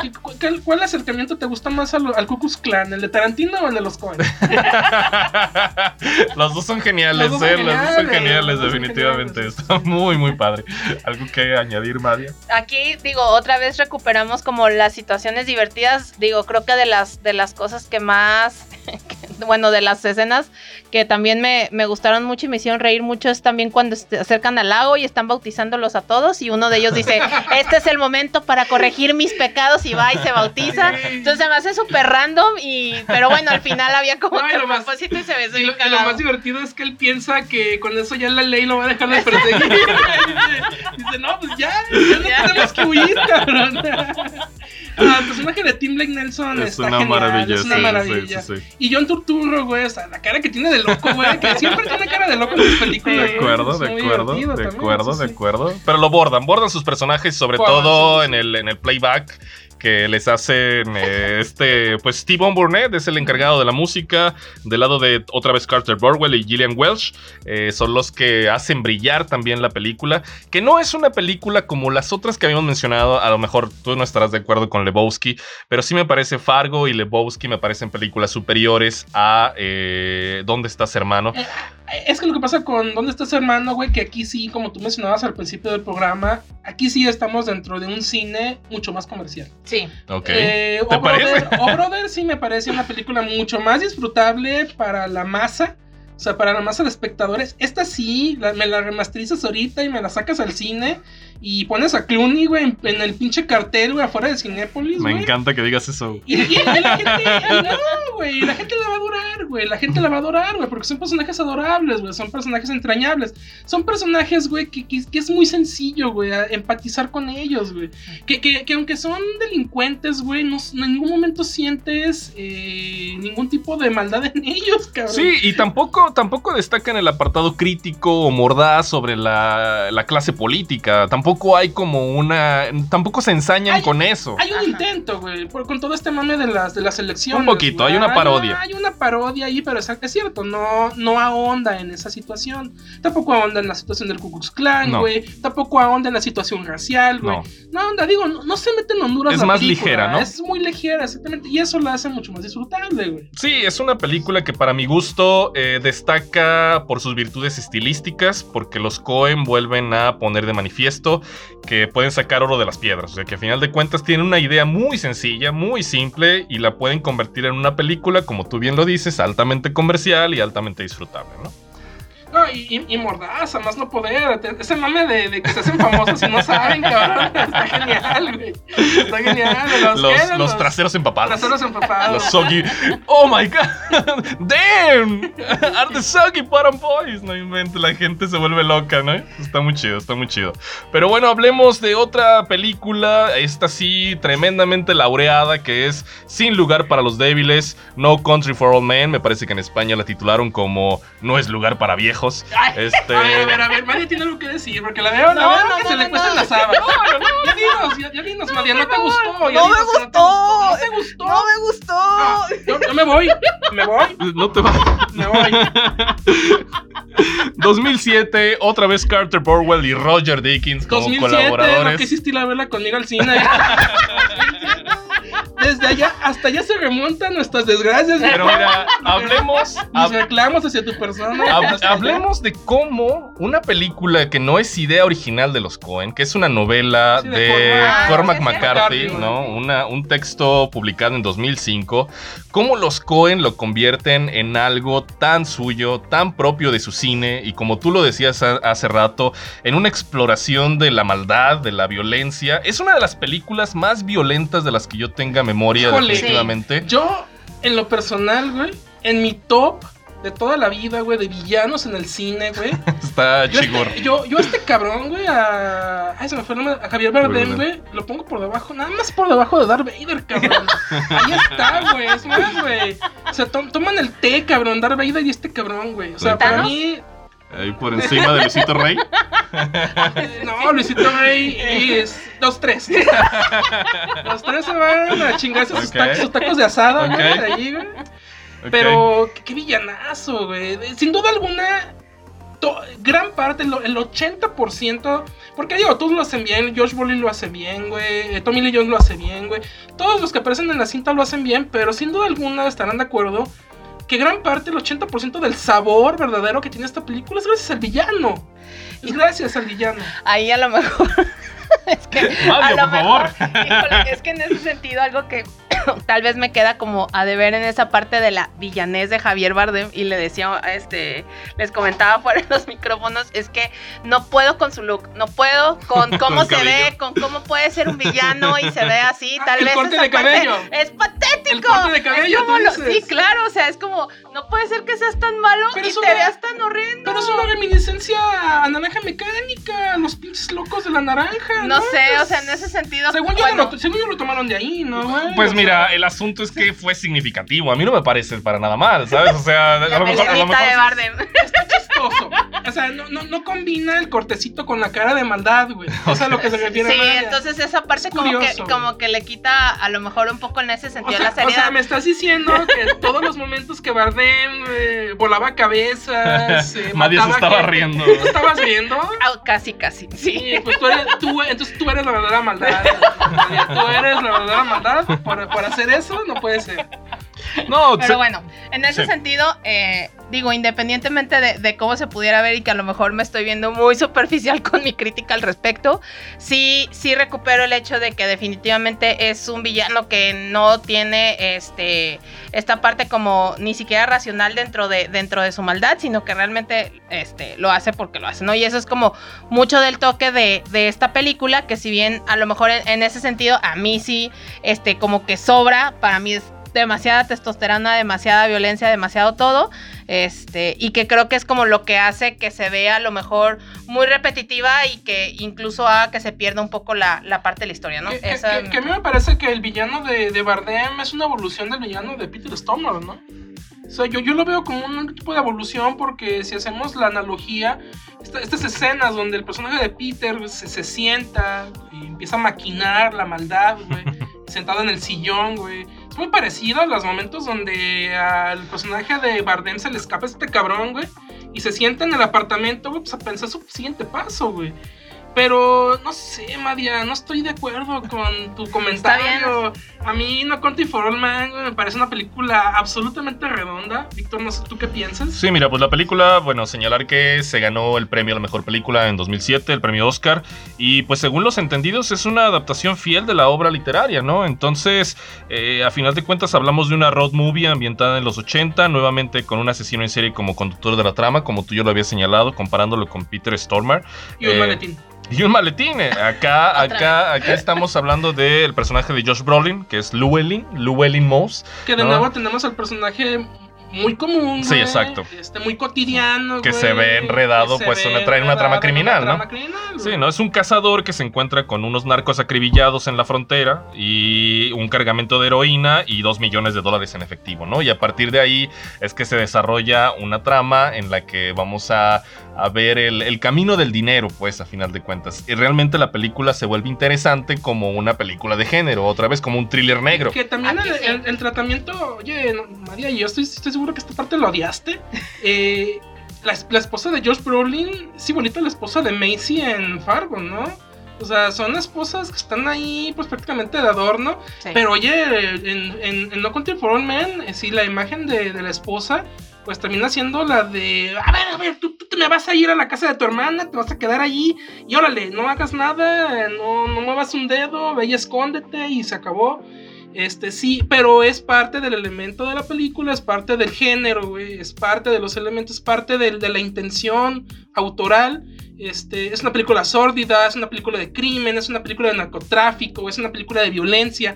¿cuál acercamiento te gusta más al, al Ku Clan? ¿El de Tarantino o el de los Coen? *laughs* los dos son geniales, los dos son, geniales, ¿eh? los dos son geniales, definitivamente. Está muy, muy padre. ¿Algo que añadir, Madia? Aquí, digo, otra vez recuperamos como las situaciones divertidas digo, creo que de las, de las cosas que más, *laughs* bueno, de las escenas que también me, me, gustaron mucho y me hicieron reír mucho es también cuando se acercan al lago y están bautizándolos a todos y uno de ellos dice, *laughs* este es el momento para corregir mis pecados y va y se bautiza. Entonces se me hace súper random y, pero bueno, al final había como que un propósito y se besó y, lo, y lo más divertido es que él piensa que con eso ya la ley lo va a dejar de perseguir. *laughs* dice, no, pues ya, ya no tenemos que huir, cabrón. Ah, el personaje de Tim Blake Nelson Es está una genial, maravilla, es una sí, maravilla. sí, sí, sí. Y John Turturro, güey, o sea, la cara que tiene de loco, güey, que siempre tiene cara de loco en sus películas. De acuerdo, de acuerdo, de también, acuerdo, sí, de acuerdo. Pero lo bordan, bordan sus personajes, sobre todo sí, en el, en el playback que les hacen eh, este, pues Steve Burnett es el encargado de la música, del lado de otra vez Carter Burwell y Gillian Welch, eh, son los que hacen brillar también la película, que no es una película como las otras que habíamos mencionado, a lo mejor tú no estarás de acuerdo con Lebowski, pero sí me parece Fargo y Lebowski me parecen películas superiores a eh, ¿Dónde estás hermano? Es que lo que pasa con ¿Dónde estás hermano, güey? Que aquí sí, como tú mencionabas al principio del programa, aquí sí estamos dentro de un cine mucho más comercial. Sí. Ok. Eh, ¿Te o, parece? Brother, o Brother sí me parece una película mucho más disfrutable para la masa. O sea, para la masa de espectadores. Esta sí, la- me la remasterizas ahorita y me la sacas al cine. Y pones a Clooney, güey, en, en el pinche cartel, güey, afuera de Cinépolis, Me encanta que digas eso. Y, y- y la gente, no, güey, la gente la va a adorar, güey, la gente la va a adorar, güey, porque son personajes adorables, güey, son personajes entrañables, son personajes, güey, que, que- que es muy sencillo, güey, empatizar con ellos, güey, que, que- que aunque son delincuentes, güey, no, no en ningún momento sientes eh, ningún tipo de maldad en *laughs* ellos, cabrón. Sí, y tampoco, tampoco destacan el apartado crítico o mordaz sobre la, la clase política. Tampoco hay como una. Tampoco se ensañan con eso. Hay un intento, güey, con todo este mame de las, de las elecciones. Un poquito, hay una parodia. Hay una parodia ahí, pero es, es cierto, no, no ahonda en esa situación. Tampoco ahonda en la situación del Ku Klux Klan, No. güey. Tampoco ahonda en la situación racial, güey. No. No, onda, digo, no, no se mete en Honduras Es la más película, ligera, ¿no? Es muy ligera, exactamente. Y eso la hace mucho más disfrutable, güey. Sí, es una película que para mi gusto eh, destaca por sus virtudes estilísticas, porque los Cohen vuelven a poner de manifiesto que pueden sacar oro de las piedras. O sea que a final de cuentas tienen una idea muy sencilla, muy simple, y la pueden convertir en una película, como tú bien lo dices, altamente comercial y altamente disfrutable, ¿no? No, y, y, y mordaza, más no poder. Ese mame de, de que se hacen famosos y no saben, cabrón. *laughs* Está genial, güey. Está genial. Los, los traseros empapados. traseros empapados. Los soggy. Oh my god. *laughs* Damn. *laughs* Are the soggy bottom boys. No inventes, la gente se vuelve loca, ¿no? Está muy chido, está muy chido. Pero bueno, hablemos de otra película. Esta sí, tremendamente laureada, que es Sin lugar para los débiles. No Country for All Men. Me parece que en España la titularon como No es lugar para viejos. Este. A ver, a ver, a ver, María tiene algo que decir, porque la veo, la No, veo no, que no, se no, le cuesta no. la sábana. No, no, no, ya dinos, ya, ya dinos, María, no te gustó. ya No me dinos gustó. No te gustó. No me gustó. Yo, yo me voy, me voy, No te va. me voy. 2007, otra vez Carter Burwell y Roger Dickens como 2007, no colaboradores. quisiste ir a verla conmigo al cine. *laughs* Desde allá, hasta allá se remontan nuestras desgracias. Pero mira, hablemos, hab- reclamos hacia tu persona. hab- hablemos de cómo una película que no es idea original de los Cohen, que es una novela Sí, de de Cormac. Cormac Ah, sí. McCarthy, McCarthy, ¿no? Una, un texto publicado en 2005, cómo los Cohen lo convierten en algo tan suyo, tan propio de su cine, y como tú lo decías ha- hace rato, en una exploración de la maldad, de la violencia. Es una de las películas más violentas de las que yo tenga memoria, Híjole. definitivamente. Yo, en lo personal, güey, en mi top de toda la vida, güey, de villanos en el cine, güey. *laughs* Está Yo, chigor. este, yo, yo a este cabrón, güey, a. Ay, se me fue el nombre. A Javier Bardem, güey. Lo pongo por debajo, nada más por debajo de Darth Vader, cabrón. Ahí está, güey. Es más, güey. O sea, to- toman el té, cabrón. Darth Vader y este cabrón, güey. O sea, para mí. Ahí por encima de Luisito Rey. *laughs* No, Luisito Rey es. Los tres. *laughs* Los tres se van a chingarse sus, tacos, sus tacos de asada, güey. Ahí, güey. Pero, qué, villanazo, güey. Sin duda alguna, to- gran parte, lo- el 80%, porque digo, todos lo hacen bien, Josh Brolin lo hace bien, güey, eh, Tommy Lee Jones lo hace bien, güey. Todos los que aparecen en la cinta lo hacen bien, pero sin duda alguna estarán de acuerdo que gran parte, el 80% del sabor verdadero que tiene esta película es gracias al villano. Es gracias al villano. Ahí a lo mejor. *laughs* es que. a Mario, lo por mejor, favor. híjole, es que en ese sentido, algo que *laughs* tal vez me queda como a deber en esa parte de la villanés de Javier Bardem y le decía, este, les comentaba *laughs* fuera de los micrófonos, es que no puedo con su look, no puedo con *laughs* cómo se ve, con cómo puede ser un villano y se ve así, tal el vez corte esa de parte cabello. es patético. El corte de cabello, Es como tú lo- dices. sí, claro, o sea, es como no puede ser que seas tan malo Pero y te una- veas tan horrendo. Pero es una reminiscencia a naranja mecánica, los pinches locos de la naranja. No sé, o sea, en ese sentido, Según yo, bueno. lo, según yo lo tomaron de ahí, ¿no? Pues mira, sea, el asunto es que fue significativo. A mí no me parece para nada mal, ¿sabes? O sea, a lo mejor. a lo mejor de sí- Bardem. Está chistoso. O sea, no, no, no combina el cortecito con la cara de maldad, güey. O sea, lo que se refiere Sí, Maya. entonces esa parte Es como que, como que le quita a lo mejor un poco en ese O sentido sea, la o seriedad. sea, me estás diciendo que todos los momentos que Bardem eh, volaba cabezas, eh, *laughs* Nadie se estaba gente, riendo. ¿Tú te estabas riendo? Ah, casi, casi. Sí. Sí, pues tú eres, tú, entonces tú eres la verdadera maldad. *laughs* Tú eres la verdadera maldad. Por, por hacer eso, no puede ser. *laughs* No, Pero bueno, en ese Sí. sentido, eh, digo, independientemente de, de cómo se pudiera ver y que a lo mejor me estoy viendo muy *laughs* superficial con mi crítica al respecto, sí, sí recupero el hecho de que definitivamente es un villano que no tiene este esta parte como ni siquiera racional dentro de, dentro de su maldad, sino que realmente este, lo hace porque lo hace, ¿no? Y eso es como mucho del toque de, de esta película, que si bien a lo mejor en, en ese sentido a mí sí, este, como que sobra, para mí es demasiada testosterona, demasiada violencia, demasiado todo, este, y que creo que es como lo que hace que se vea a lo mejor muy repetitiva y que incluso haga que se pierda un poco la, la parte de la historia, ¿no? Que, que- Esa- que- que a mí me parece que el villano de, de Bardem es una evolución del villano de Peter Stormare, ¿no? O sea, yo, yo lo veo como un tipo de evolución porque si hacemos la analogía, esta- estas escenas donde el personaje de Peter se, se sienta y empieza a maquinar la maldad, güey, *laughs* sentado en el sillón, güey. Muy parecido a los momentos donde al personaje de Bardem se le escapa este cabrón, güey, y se sienta en el apartamento, güey, pues a pensar su siguiente paso, güey. Pero no sé, Madia, no estoy de acuerdo con tu comentario. A mí No Country for All Man me parece una película absolutamente redonda. Víctor, no sé tú qué piensas. Sí, mira, pues la película, bueno, señalar que se ganó el premio a la mejor película en 2007, el premio Oscar, y pues según los entendidos es una adaptación fiel de la obra literaria, ¿no? Entonces, eh, a final de cuentas hablamos de una road movie ambientada en los 80, nuevamente con un asesino en serie como conductor de la trama, como tú ya lo habías señalado, comparándolo con Peter Stormare. Y un Eh, maletín. Y un maletín. eh. Acá, *laughs* acá, acá estamos hablando del personaje de Josh Brolin, que es Llewellyn, Llewellyn Moss. Que de ¿no? nuevo tenemos al personaje muy común. Sí, exacto. Este, muy cotidiano. que güey, se ve enredado se pues ve una- trae una trama criminal, una ¿no? trama criminal. Sí, ¿no? Es un cazador que se encuentra con unos narcos acribillados en la frontera y un cargamento de heroína y dos millones de dólares en efectivo, ¿no? Y a partir de ahí es que se desarrolla una trama en la que vamos a, a ver el, el camino del dinero, pues, a final de cuentas. Y realmente la película se vuelve interesante como una película de género, otra vez como un thriller negro. Que también el, sí. el- el tratamiento, oye, María, yo estoy, estoy seguro que esta parte lo odiaste. Eh, la, es- la esposa de Josh Brolin es igualita a la esposa de Macy en Fargo, ¿no? O sea, son esposas que están ahí, pues prácticamente de adorno. Sí. Pero oye, en, en, en No Country for All Men, eh, sí, la imagen de, de la esposa, pues termina siendo la de, a ver, a ver, tú, tú te me vas a ir a la casa de tu hermana, te vas a quedar allí y órale, no hagas nada, no, no muevas un dedo, ve y escóndete y se acabó. Este sí, pero es parte del elemento de la película, es parte del género, güey, es parte de los elementos, es parte del- de la intención autoral. Este, es una película sórdida, es una película de crimen, es una película de narcotráfico, es una película de violencia.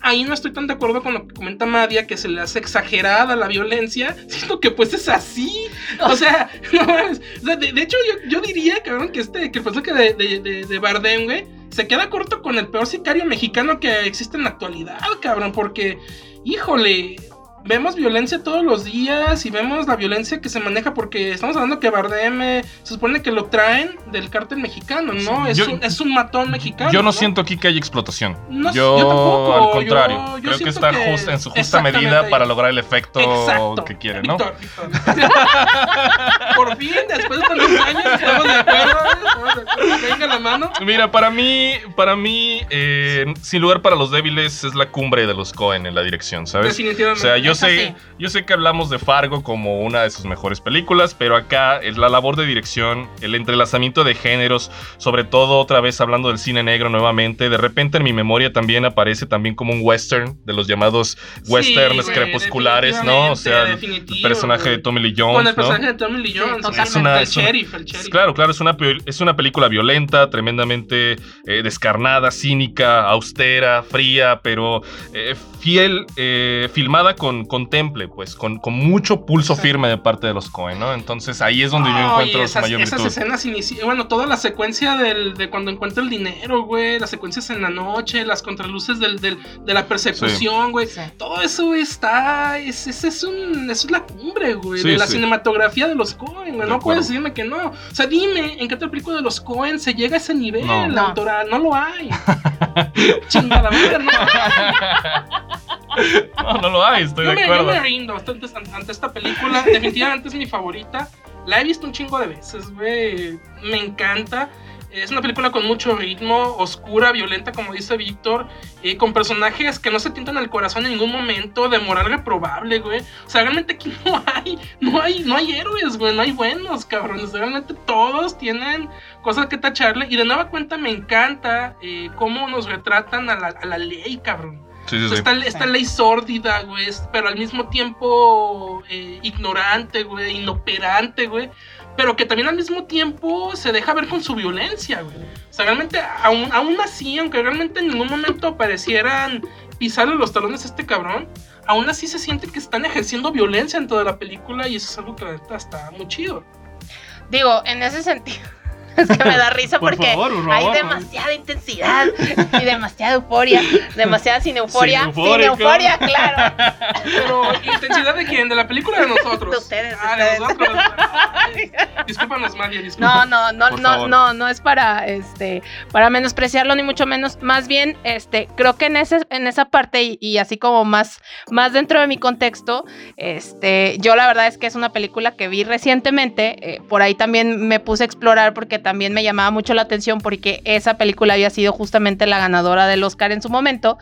Ahí no estoy tan de acuerdo con lo que comenta Madia, que se le hace exagerada la violencia, *laughs* siento que pues es así. O sea, *laughs* no. O sea, de, de hecho yo, yo diría, cabrón, que este, que el personaje de, de, de, de Bardem, güey, se queda corto con el peor sicario mexicano que existe en la actualidad, cabrón, porque, híjole, vemos violencia todos los días y vemos la violencia que se maneja porque estamos hablando que Bardem eh, se supone que lo traen del cártel mexicano, ¿no? Sí, es, yo- un, es un matón mexicano. Yo no siento aquí que haya explotación. No, yo, yo tampoco, al contrario, yo- creo que está que- just- en su justa medida para lograr el efecto Exacto. que quiere, ¿no? Víctor. *laughs* Por fin, después de tantos años, estamos de acuerdo. Estamos de acuerdo. Venga la mano. Mira, para mí, para mí, eh, sin lugar para los débiles, es la cumbre de los Cohen en la dirección, ¿sabes? Definitivamente. O sea, yo yo sé, yo sé que hablamos de Fargo como una de sus mejores películas, pero acá es la labor de dirección, el entrelazamiento de géneros, sobre todo otra vez hablando del cine negro nuevamente, de repente en mi memoria también aparece también como un western de los llamados westerns crepusculares, ¿no? O sea, el personaje de Tommy Lee Jones, Con el personaje de Tommy Lee Jones, es una, el, sheriff, el sheriff. Claro, claro, es una es una película violenta, tremendamente eh, descarnada, cínica, austera, fría, pero eh, fiel, eh, filmada con, con temple, pues, con, con mucho pulso firme de parte de los Cohen, ¿no? Entonces ahí es donde yo encuentro esas, mayor Esas escenas iniciales, bueno, toda la secuencia del, de cuando encuentra el dinero, güey, las secuencias en la noche, las contraluces del, del, de la persecución, güey, todo eso está, es, es, es, un, es la cumbre, güey, de la cinematografía de los Cohen, güey, no puedes decirme que no. O sea, dime, ¿en qué otra película de los Cohen se llega a ese nivel no. autoral? No lo hay. *laughs* Chingada madre, no. *laughs* *laughs* No, no lo hay, estoy de acuerdo. Yo me rindo ante, ante esta película. Definitivamente es mi favorita. La he visto un chingo de veces, güey. Me encanta. Es una película con mucho ritmo, oscura, violenta, como dice Víctor, y con personajes que no se tientan al corazón en ningún momento, de moral reprobable, güey. O sea, realmente aquí *laughs* no hay, no hay, no hay héroes, güey, no hay buenos, cabrones. Realmente todos tienen cosas que tacharle. Y de nueva cuenta me encanta eh, cómo nos retratan a la, a la ley, cabrón. Esta, ley sórdida, güey, pero al mismo tiempo eh, ignorante, güey, inoperante, güey. Pero que también al mismo tiempo se deja ver con su violencia, güey. O sea, realmente, aún, aún así, aunque realmente en ningún momento parecieran pisarle los talones a este cabrón, aún así se siente que están ejerciendo violencia en toda la película y eso es algo que la está muy chido. Digo, en ese sentido es que me da risa porque hay demasiada intensidad y demasiada euforia, demasiada sin euforia, sin, euforia, claro. Pero intensidad de quién, de la película de nosotros. De ustedes, ah, de nosotros. discúlpanos, *laughs* María, discúlpanos. No, no, no, no, no, no es para este para menospreciarlo ni mucho menos, más bien este creo que en ese en esa parte y, así como más más dentro de mi contexto, este yo la verdad es que es una película que vi recientemente, eh, por ahí también me puse a explorar porque también me llamaba mucho la atención porque esa película había sido justamente la ganadora del Oscar en su momento.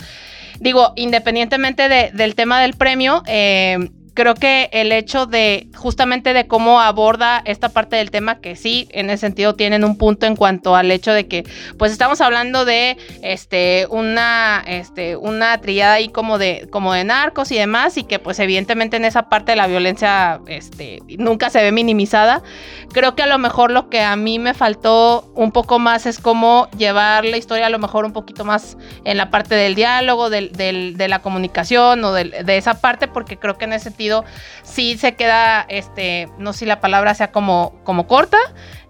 Digo, independientemente del tema del premio, eh, creo que el hecho de justamente de cómo aborda esta parte del tema, que sí, en ese sentido tienen un punto en cuanto al hecho de que, pues estamos hablando de este, una, este, una trillada ahí como de, como de narcos y demás, y que pues evidentemente en esa parte de la violencia este, nunca se ve minimizada. Creo que a lo mejor lo que a mí me faltó un poco más es cómo llevar la historia a lo mejor un poquito más en la parte del diálogo, del, de la comunicación o de esa parte, porque creo que en ese sentido sí se queda, este, no sé si la palabra sea como, como corta.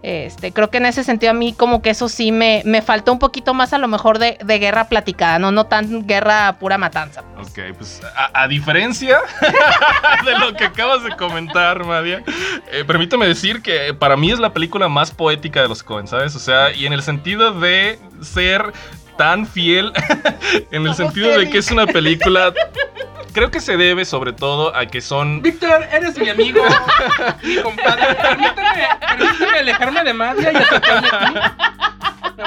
Este, creo que en ese sentido a mí como que eso sí me, me faltó un poquito más a lo mejor de, guerra platicada, no, no tan guerra pura matanza. Ok, pues a, diferencia *laughs* de lo que acabas de comentar, Madia, eh, permítame decir que para mí es la película más poética de los Coen, ¿sabes? O sea, y en el sentido de ser tan fiel, *laughs* en el sentido de que es una película *laughs* creo que se debe sobre todo a que son. Víctor, eres mi amigo, *laughs* mi compadre. Permítame, permítame alejarme de Madia y acercarme a ti.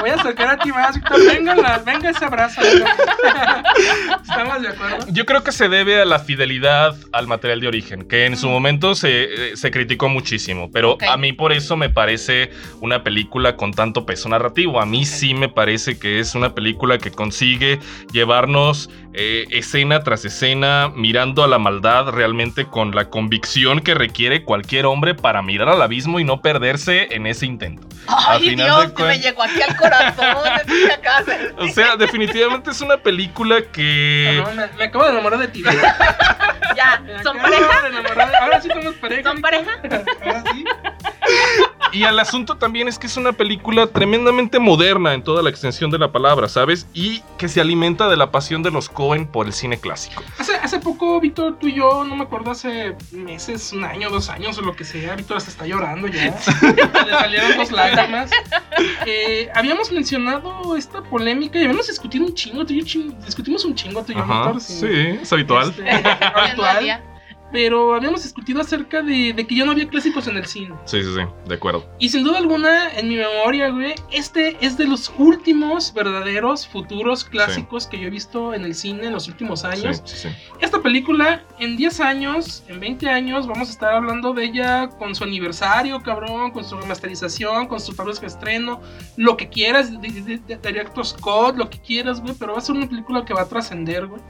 Voy a acercar a ti más, Víctor. Venga, venga ese abrazo. *laughs* ¿Estamos de acuerdo? Yo creo que se debe a la fidelidad al material de origen, que en su momento se, se criticó muchísimo, pero a mí por eso me parece una película con tanto peso narrativo. A mí sí me parece que es una película que consigue llevarnos eh, escena tras escena, mirando a la maldad realmente con la convicción que requiere cualquier hombre para mirar al abismo y no perderse en ese intento. Ay, Dios, que me llegó aquí al corazón. o sea, definitivamente es una película que. me, acabo de enamorar de ti. ya, ¿son pareja? Ahora sí somos pareja. ¿Son pareja? Ahora sí. Y el asunto también es que es una película tremendamente moderna en toda la extensión de la palabra, ¿sabes? Y que se alimenta de la pasión de los Cohen por el cine clásico. Hace, hace poco, Víctor, tú y yo, no me acuerdo, hace meses, un año, dos años o lo que sea, Víctor se está llorando ya. *laughs* Le salieron dos lágrimas. Eh, habíamos mencionado esta polémica y habíamos discutido un chingo, tú y yo discutimos un chingo, tú y yo, Víctor. Sí, es habitual. Este, habitual. *laughs* pero habíamos discutido acerca de, que ya no había clásicos en el cine. Sí, sí, sí, de acuerdo. Y sin duda alguna, en mi memoria, güey, este es de los últimos verdaderos futuros clásicos que yo he visto en el cine en los últimos años. Sí, sí, Esta película, en 10 años, en 20 años, vamos a estar hablando de ella con su aniversario, cabrón, con su remasterización, con su de estreno, lo que quieras, de, de, de, Director Scott, lo que quieras, güey, pero va a ser una película que va a trascender, güey.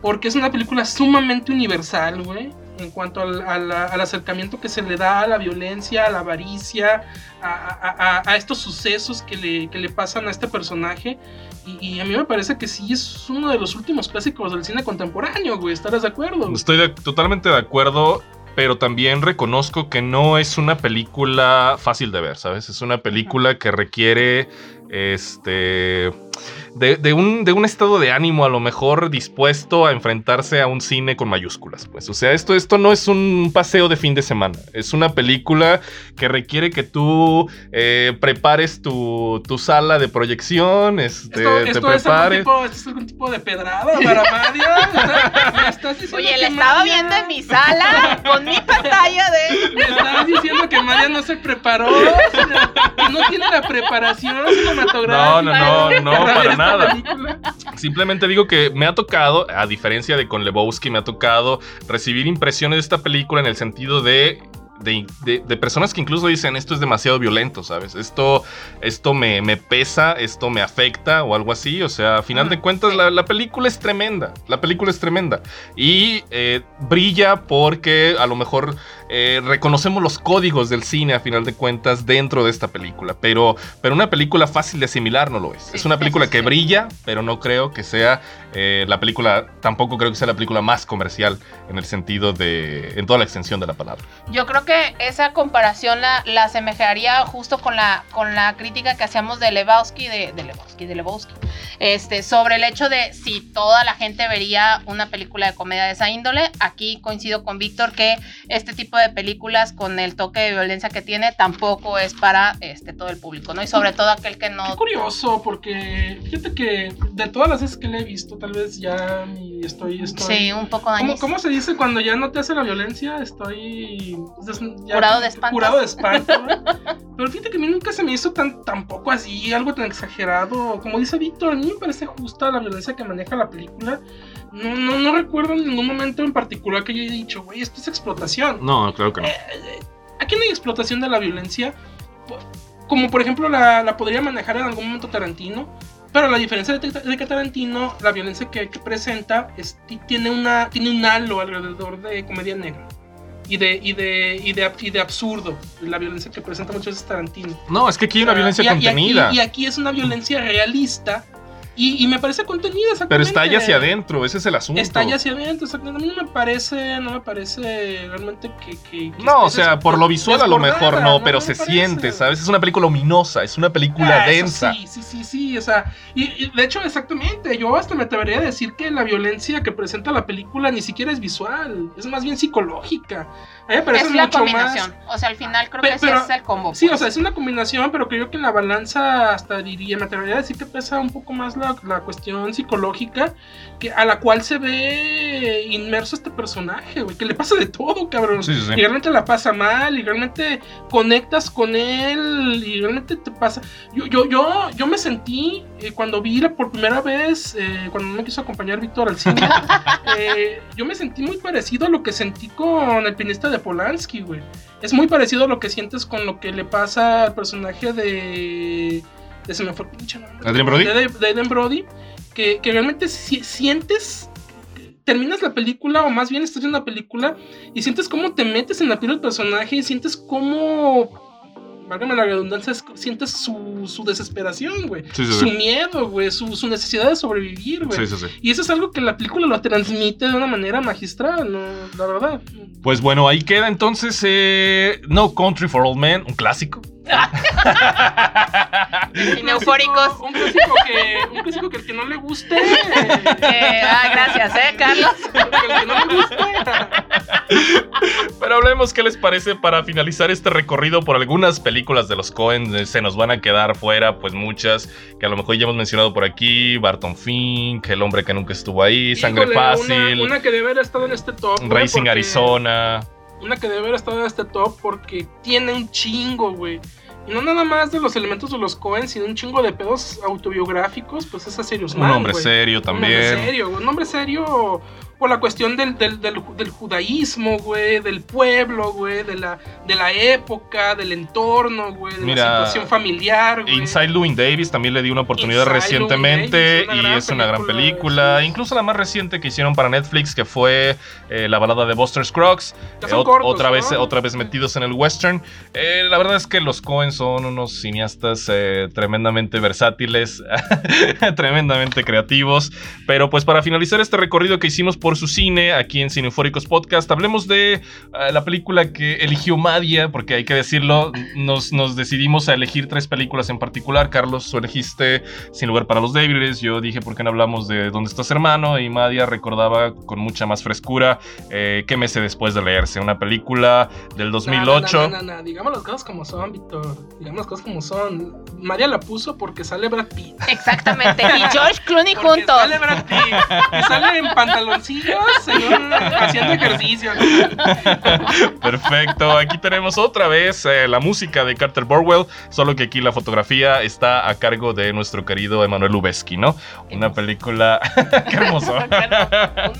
Porque es una película sumamente universal, güey. En cuanto al, acercamiento que se le da a la violencia, a la avaricia, a, estos sucesos que le, pasan a este personaje. Y, a mí me parece que sí es uno de los últimos clásicos del cine contemporáneo, güey. ¿Estarás de acuerdo? Estoy totalmente de acuerdo pero también reconozco que no es una película fácil de ver, ¿sabes? Es una película que requiere este de, un, de, un, estado de ánimo a lo mejor dispuesto a enfrentarse a un cine con mayúsculas. Pues, o sea, esto, esto no es un paseo de fin de semana. Es una película que requiere que tú eh, prepares tu, tu, sala de proyección, este, te prepares. Es tipo, ¿Esto es algún tipo de pedrada para Mario? Oye, le estaba viendo en mi sala con mi pantalla de. *laughs* Me estabas diciendo que María no se preparó, que no tiene la preparación cinematográfica. No, no, no, no, para nada. Simplemente digo que me ha tocado, a diferencia de con Lebowski, me ha tocado recibir impresiones de esta película en el sentido de de, personas que incluso dicen esto es demasiado violento, ¿sabes? Esto, esto me, me pesa, esto me afecta o algo así. O sea, a final de cuentas, la, película es tremenda. La película es tremenda. Y eh, brilla porque a lo mejor eh, reconocemos los códigos del cine, a final de cuentas, dentro de esta película. Pero, pero una película fácil de asimilar no lo es. es una película que brilla, pero no creo que sea eh, la película, tampoco creo que sea la película más comercial en el sentido de, en toda la extensión de la palabra. Yo creo que esa comparación la, la asemejaría justo con la, con la crítica que hacíamos de Lebowski, de, de Lebowski, de Lebowski, este, sobre el hecho de si toda la gente vería una película de comedia de esa índole. Aquí coincido con Víctor que este tipo de películas con el toque de violencia que tiene tampoco es para este, todo el público, ¿no? Y sobre todo aquel que no... Qué curioso, porque fíjate que de todas las veces que le he visto, tal vez ya estoy, estoy... Sí, un poco ¿Cómo, ¿Cómo, se dice cuando ya no te hace la violencia? Estoy... curado de espanto. Curado de espanto. Pero fíjate que a mí nunca se me hizo tan tampoco así, algo tan exagerado. Como dice Víctor, a mí me parece justa la violencia que maneja la película. No, no, no recuerdo en ningún momento en particular que yo haya dicho, güey, esto es explotación. No, claro que no. Eh, eh, aquí no hay explotación de la violencia. Como por ejemplo la, la podría manejar en algún momento Tarantino. Pero la diferencia de, de que Tarantino, la violencia que, presenta, es, tiene, una, tiene un halo alrededor de comedia negra. Y de, y, de, y, de, y de absurdo, la violencia que presenta muchas veces Tarantino. No, es que aquí hay una violencia contenida. y aquí es una violencia realista y, me parece contenida, exactamente. Pero está allá hacia adentro, ese es el asunto. Está allá hacia adentro, exactamente. A mí no me parece, no me parece realmente que... no, o sea, por lo visual a lo mejor no, pero se siente, ¿sabes? Es una película luminosa, es una película ah, densa. Sí, sí, sí, sí, o sea, y, de hecho, exactamente, yo hasta me atrevería a decir que la violencia que presenta la película ni siquiera es visual, es más bien psicológica. Me parece es la combinación, o sea, al final creo que ese es el combo. Sí, o pues. sea, es una combinación, pero creo que en la balanza hasta diría, me atrevería a decir que pesa un poco más la la, cuestión psicológica que, a la cual se ve inmerso este personaje, güey, que le pasa de todo, cabrón. Y realmente la pasa mal, y realmente conectas con él, y realmente te pasa. Yo, yo, yo, yo me sentí eh, cuando vi por primera vez, eh, cuando me quiso acompañar Víctor al cine, *laughs* eh, yo me sentí muy parecido a lo que sentí con el pianista de Polanski, güey. Es muy parecido a lo que sientes con lo que le pasa al personaje de se me fue pinche ¿Adrian Brody? De, Brody, que, realmente sientes terminas la película, o más bien estás viendo la película, y sientes cómo te metes en la piel del personaje, y sientes cómo. Válgame la redundancia, sientes su, desesperación, güey. su miedo, güey. Su, necesidad de sobrevivir, güey. Y eso es algo que la película lo transmite de una manera magistral, ¿no? la verdad. Pues bueno, ahí queda entonces eh, No Country for Old Men, un clásico *laughs* Sin eufóricos. Un clásico que, un clásico que el que no le guste. Eh, ah, gracias, ¿eh, Carlos? el que no le guste. Pero hablemos qué les parece para finalizar este recorrido por algunas películas de los Cohen. Se nos van a quedar fuera, pues muchas que a lo mejor ya hemos mencionado por aquí. Barton Fink, El hombre que nunca estuvo ahí, Sangre Híjole, Fácil, Una, una que debe haber estado en este top. güey, Racing porque- Arizona. Una que debe haber estado en este top porque tiene un chingo, güey. Y no nada más de los elementos de los Cohen, sino un chingo de pedos autobiográficos, pues es a Serious Un Man, hombre serio Un hombre también. serio. Un hombre serio por la cuestión del, del, del, del judaísmo, güey, del pueblo, güey, de la, de la época, del entorno, güey, de Mira, la situación familiar, güey. Inside Llewyn Davis también le di una oportunidad Inside recientemente Llewyn Davis, una y es una gran película. Incluso la más reciente que hicieron para Netflix, que fue eh, la balada de Buster Scruggs. Eh, cortos, otra, ¿no? vez, otra vez metidos en el western. Eh, la verdad es que los Cohen son unos cineastas eh, tremendamente versátiles, *laughs* tremendamente creativos. Pero pues para finalizar este recorrido que hicimos por su cine aquí en Cineufóricos Podcast, hablemos de eh, la película que eligió Madia, porque hay que decirlo, nos, nos decidimos a elegir tres películas en particular. Carlos, tú elegiste Sin lugar para los débiles, yo dije, ¿por qué no hablamos de ¿Dónde estás hermano? Y Madia recordaba con mucha más frescura eh, ¿Qué meses después de leerse? Una película del 2008. No, no, no, no, Digamos las cosas como son, Víctor. Digamos las cosas como son. María la puso porque sale Brad Pitt. Exactamente. Y *laughs* George Clooney Porque juntos. Sale Brad Pitt. Y sale en pantaloncillos en un- haciendo ejercicio. *laughs* Perfecto, aquí tenemos otra vez eh, la música de Carter Burwell, solo que aquí la fotografía está a cargo de nuestro querido Emanuel Lubezki, ¿no? Una película... *laughs* ¡Qué hermoso! *laughs* Un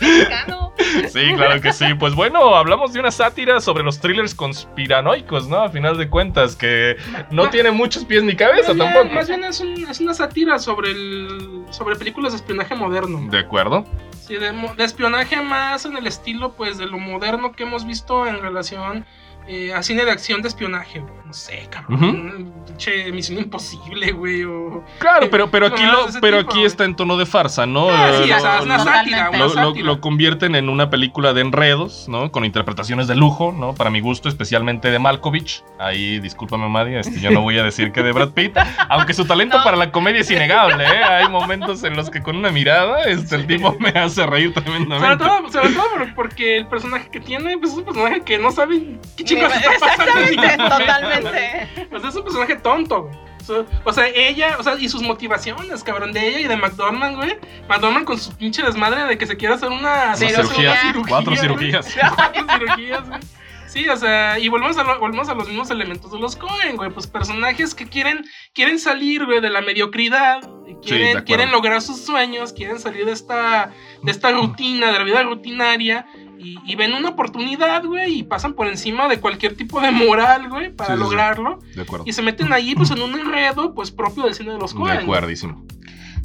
mexicano. Sí, claro que sí. Pues bueno, hablamos de una sátira sobre los thrillers conspiranoicos, ¿no? A final de cuentas, que no tiene muchos pies ni cabeza bien- tampoco. Más bien es, un- es una sátira sobre el sobre películas de espionaje moderno. De acuerdo. Sí, de, mo- de espionaje más en el estilo pues de lo moderno que hemos visto en relación eh, a cine de acción de espionaje. No sé, cabrón. Che, misión imposible, güey. O... Claro, pero, pero aquí, lo, pero tipo, aquí güey. está en tono de farsa, ¿no? Ah, sí, o sea, lo- es una lo- sátira, una lo, lo- convierten en una película de enredos, ¿no? Con interpretaciones de lujo, ¿no? Para mi gusto, especialmente de Malkovich. Ahí, discúlpame, Madia, este, yo no voy a decir que de Brad Pitt. *laughs* Aunque su talento para la comedia es innegable, ¿eh? Hay momentos en los que con una mirada, este, el tipo me hace reír Sobre tremendamente. todo, sobre todo por- porque el personaje que tiene pues, es un personaje que no sabe qué chicos está pasando. en Exactamente, momento, totalmente. O sea, es un personaje tonto, güey. So- O sea, ella, o sea, y sus motivaciones, cabrón, de ella y de McDormand, güey. McDormand con su pinche desmadre de que se quiere hacer una, cirugía, cuatro güey. cirugías. *laughs* Cuatro cirugías, güey. Sí, o sea, y volvemos a, lo- volvemos a los mismos elementos de los Cohen, güey. Pues personajes que quieren, quieren salir, güey, de la mediocridad. Quieren, quieren lograr sus sueños, quieren salir de esta, de esta rutina, de la vida rutinaria. Y, y ven una oportunidad, güey, y pasan por encima de cualquier tipo de moral, güey, para Sí, lograrlo. De acuerdo. Y se meten ahí, pues, en un enredo, pues, propio del cine de los De Cohen. acuerdísimo.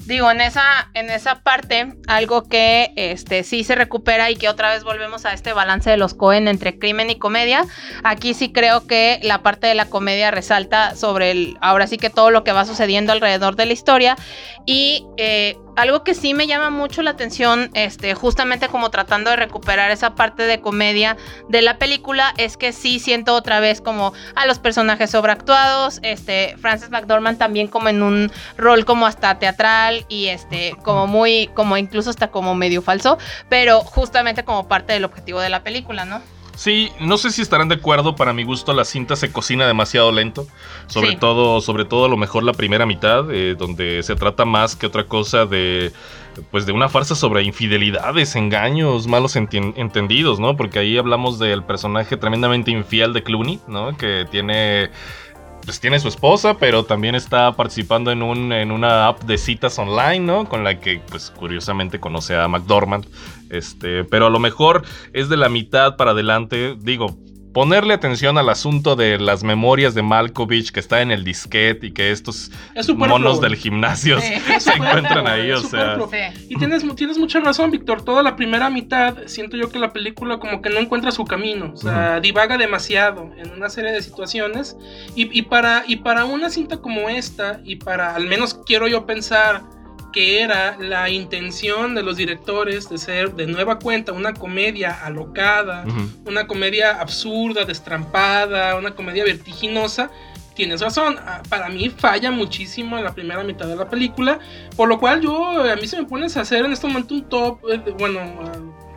Digo, en esa, en esa parte, algo que este sí se recupera y que otra vez volvemos a este balance de los Cohen entre crimen y comedia. Aquí sí creo que la parte de la comedia resalta sobre el, ahora sí que todo lo que va sucediendo alrededor de la historia. Y eh, algo que sí me llama mucho la atención, este, justamente como tratando de recuperar esa parte de comedia de la película, es que sí siento otra vez como a los personajes sobreactuados, este, Frances McDormand también como en un rol como hasta teatral y este, como muy, como incluso hasta como medio falso, pero justamente como parte del objetivo de la película, ¿no? Sí, no sé si estarán de acuerdo, para mi gusto la cinta se cocina demasiado lento, sobre Sí. todo, sobre todo a lo mejor la primera mitad, eh, donde se trata más que otra cosa de, pues de una farsa sobre infidelidades, engaños, malos entendidos, ¿no? Porque ahí hablamos del personaje tremendamente infiel de Clooney, ¿no? Que tiene pues tiene su esposa, pero también está participando en, un, en una app de citas online, ¿no? Con la que, pues, curiosamente conoce a McDormand. Este, pero a lo mejor es de la mitad para adelante. Digo, ponerle atención al asunto de las memorias de Malkovich que está en el disquete y que estos Es monos del gimnasio Sí, *laughs* se encuentran ahí, o sea. superfluo. Y tienes, tienes mucha razón, Víctor. Toda la primera mitad, siento yo que la película como que no encuentra su camino. O sea, divaga demasiado en una serie de situaciones. Y, y para, y para una cinta como esta, y para, al menos quiero yo pensar que era la intención de los directores de ser de nueva cuenta una comedia alocada, una comedia absurda, destrampada, una comedia vertiginosa. tienes razón. Ah, para mí falla muchísimo en la primera mitad de la película. Por lo cual yo, a mí se me pones a hacer en este momento un top, eh, bueno,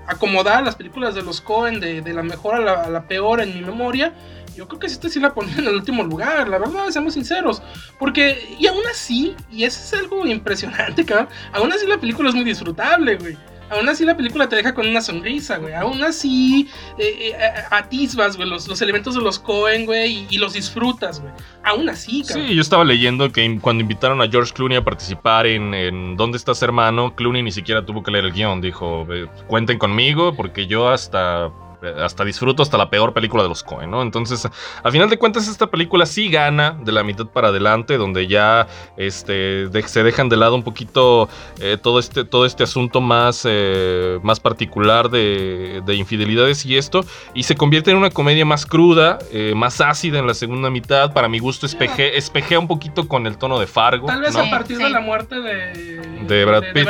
acomodar las películas de los Cohen de, la mejor a la, a la, peor en mi memoria. Yo creo que esta sí la ponía en el último lugar, la verdad, seamos sinceros. Porque, y aún así, y eso es algo impresionante, cabrón, aún así la película es muy disfrutable, güey. Aún así la película te deja con una sonrisa, güey. Aún así eh, eh, atisbas, güey, los, elementos de los Cohen, güey, y, los disfrutas, güey. Aún así, cabrón. Sí, yo estaba leyendo que cuando invitaron a George Clooney a participar en, en ¿Dónde estás, hermano? Clooney ni siquiera tuvo que leer el guion. Dijo, cuenten conmigo porque yo hasta hasta disfruto hasta la peor película de los Coen, ¿no? Entonces, a final de cuentas, esta película sí gana de la mitad para adelante, donde ya este, se dejan de lado un poquito eh, todo, este, todo este asunto más, eh, más particular de, infidelidades y esto, y se convierte en una comedia más cruda, eh, más ácida en la segunda mitad. Para mi gusto, espeje, espejea un poquito con el tono de Fargo. Tal vez a partir de la muerte de, de Brad Pitt.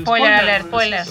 spoiler, spoiler.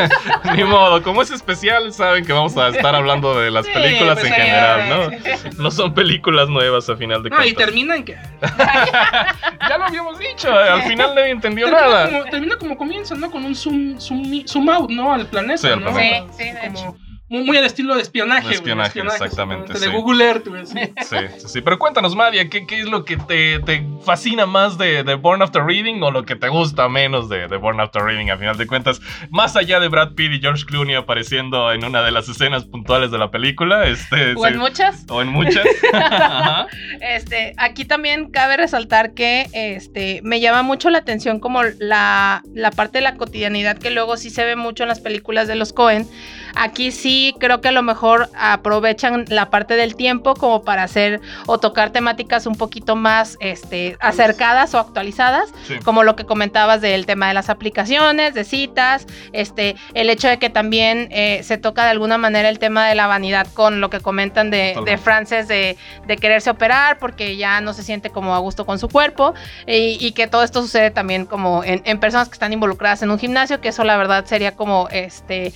*laughs* Ni modo, como es especial, saben que vamos a *laughs* estar hablando de las películas pues en general, ¿no? No son películas nuevas a final de cuentas. No, y terminan que. *laughs* ya lo habíamos dicho, al final nadie entendió termina nada. Como, termina como comienza, ¿no? Con un zoom, zoom, zoom out, ¿no? Al planeta. Sí, al planeta. Sí, sí, de hecho muy, al estilo de espionaje. espionaje, exactamente. De Google Earth, *laughs* Sí, sí, sí, Pero cuéntanos, Madia, ¿qué, ¿qué, es lo que te, te fascina más de, de, Born After Reading o lo que te gusta menos de, de Born After Reading, a final de cuentas? Más allá de Brad Pitt y George Clooney apareciendo en una de las escenas puntuales de la película. Este, *laughs* o en muchas. O en muchas. *laughs* Este, aquí también cabe resaltar que este, me llama mucho la atención como la, la parte de la cotidianidad que luego sí se ve mucho en las películas de los Cohen. Aquí sí creo que a lo mejor aprovechan la parte del tiempo como para hacer o tocar temáticas un poquito más este, acercadas o actualizadas, como lo que comentabas del tema de las aplicaciones, de citas, este, el hecho de que también eh, se toca de alguna manera el tema de la vanidad con lo que comentan de, de Frances de, quererse operar porque ya no se siente como a gusto con su cuerpo y, que todo esto sucede también como en, personas que están involucradas en un gimnasio, que eso la verdad sería como, este,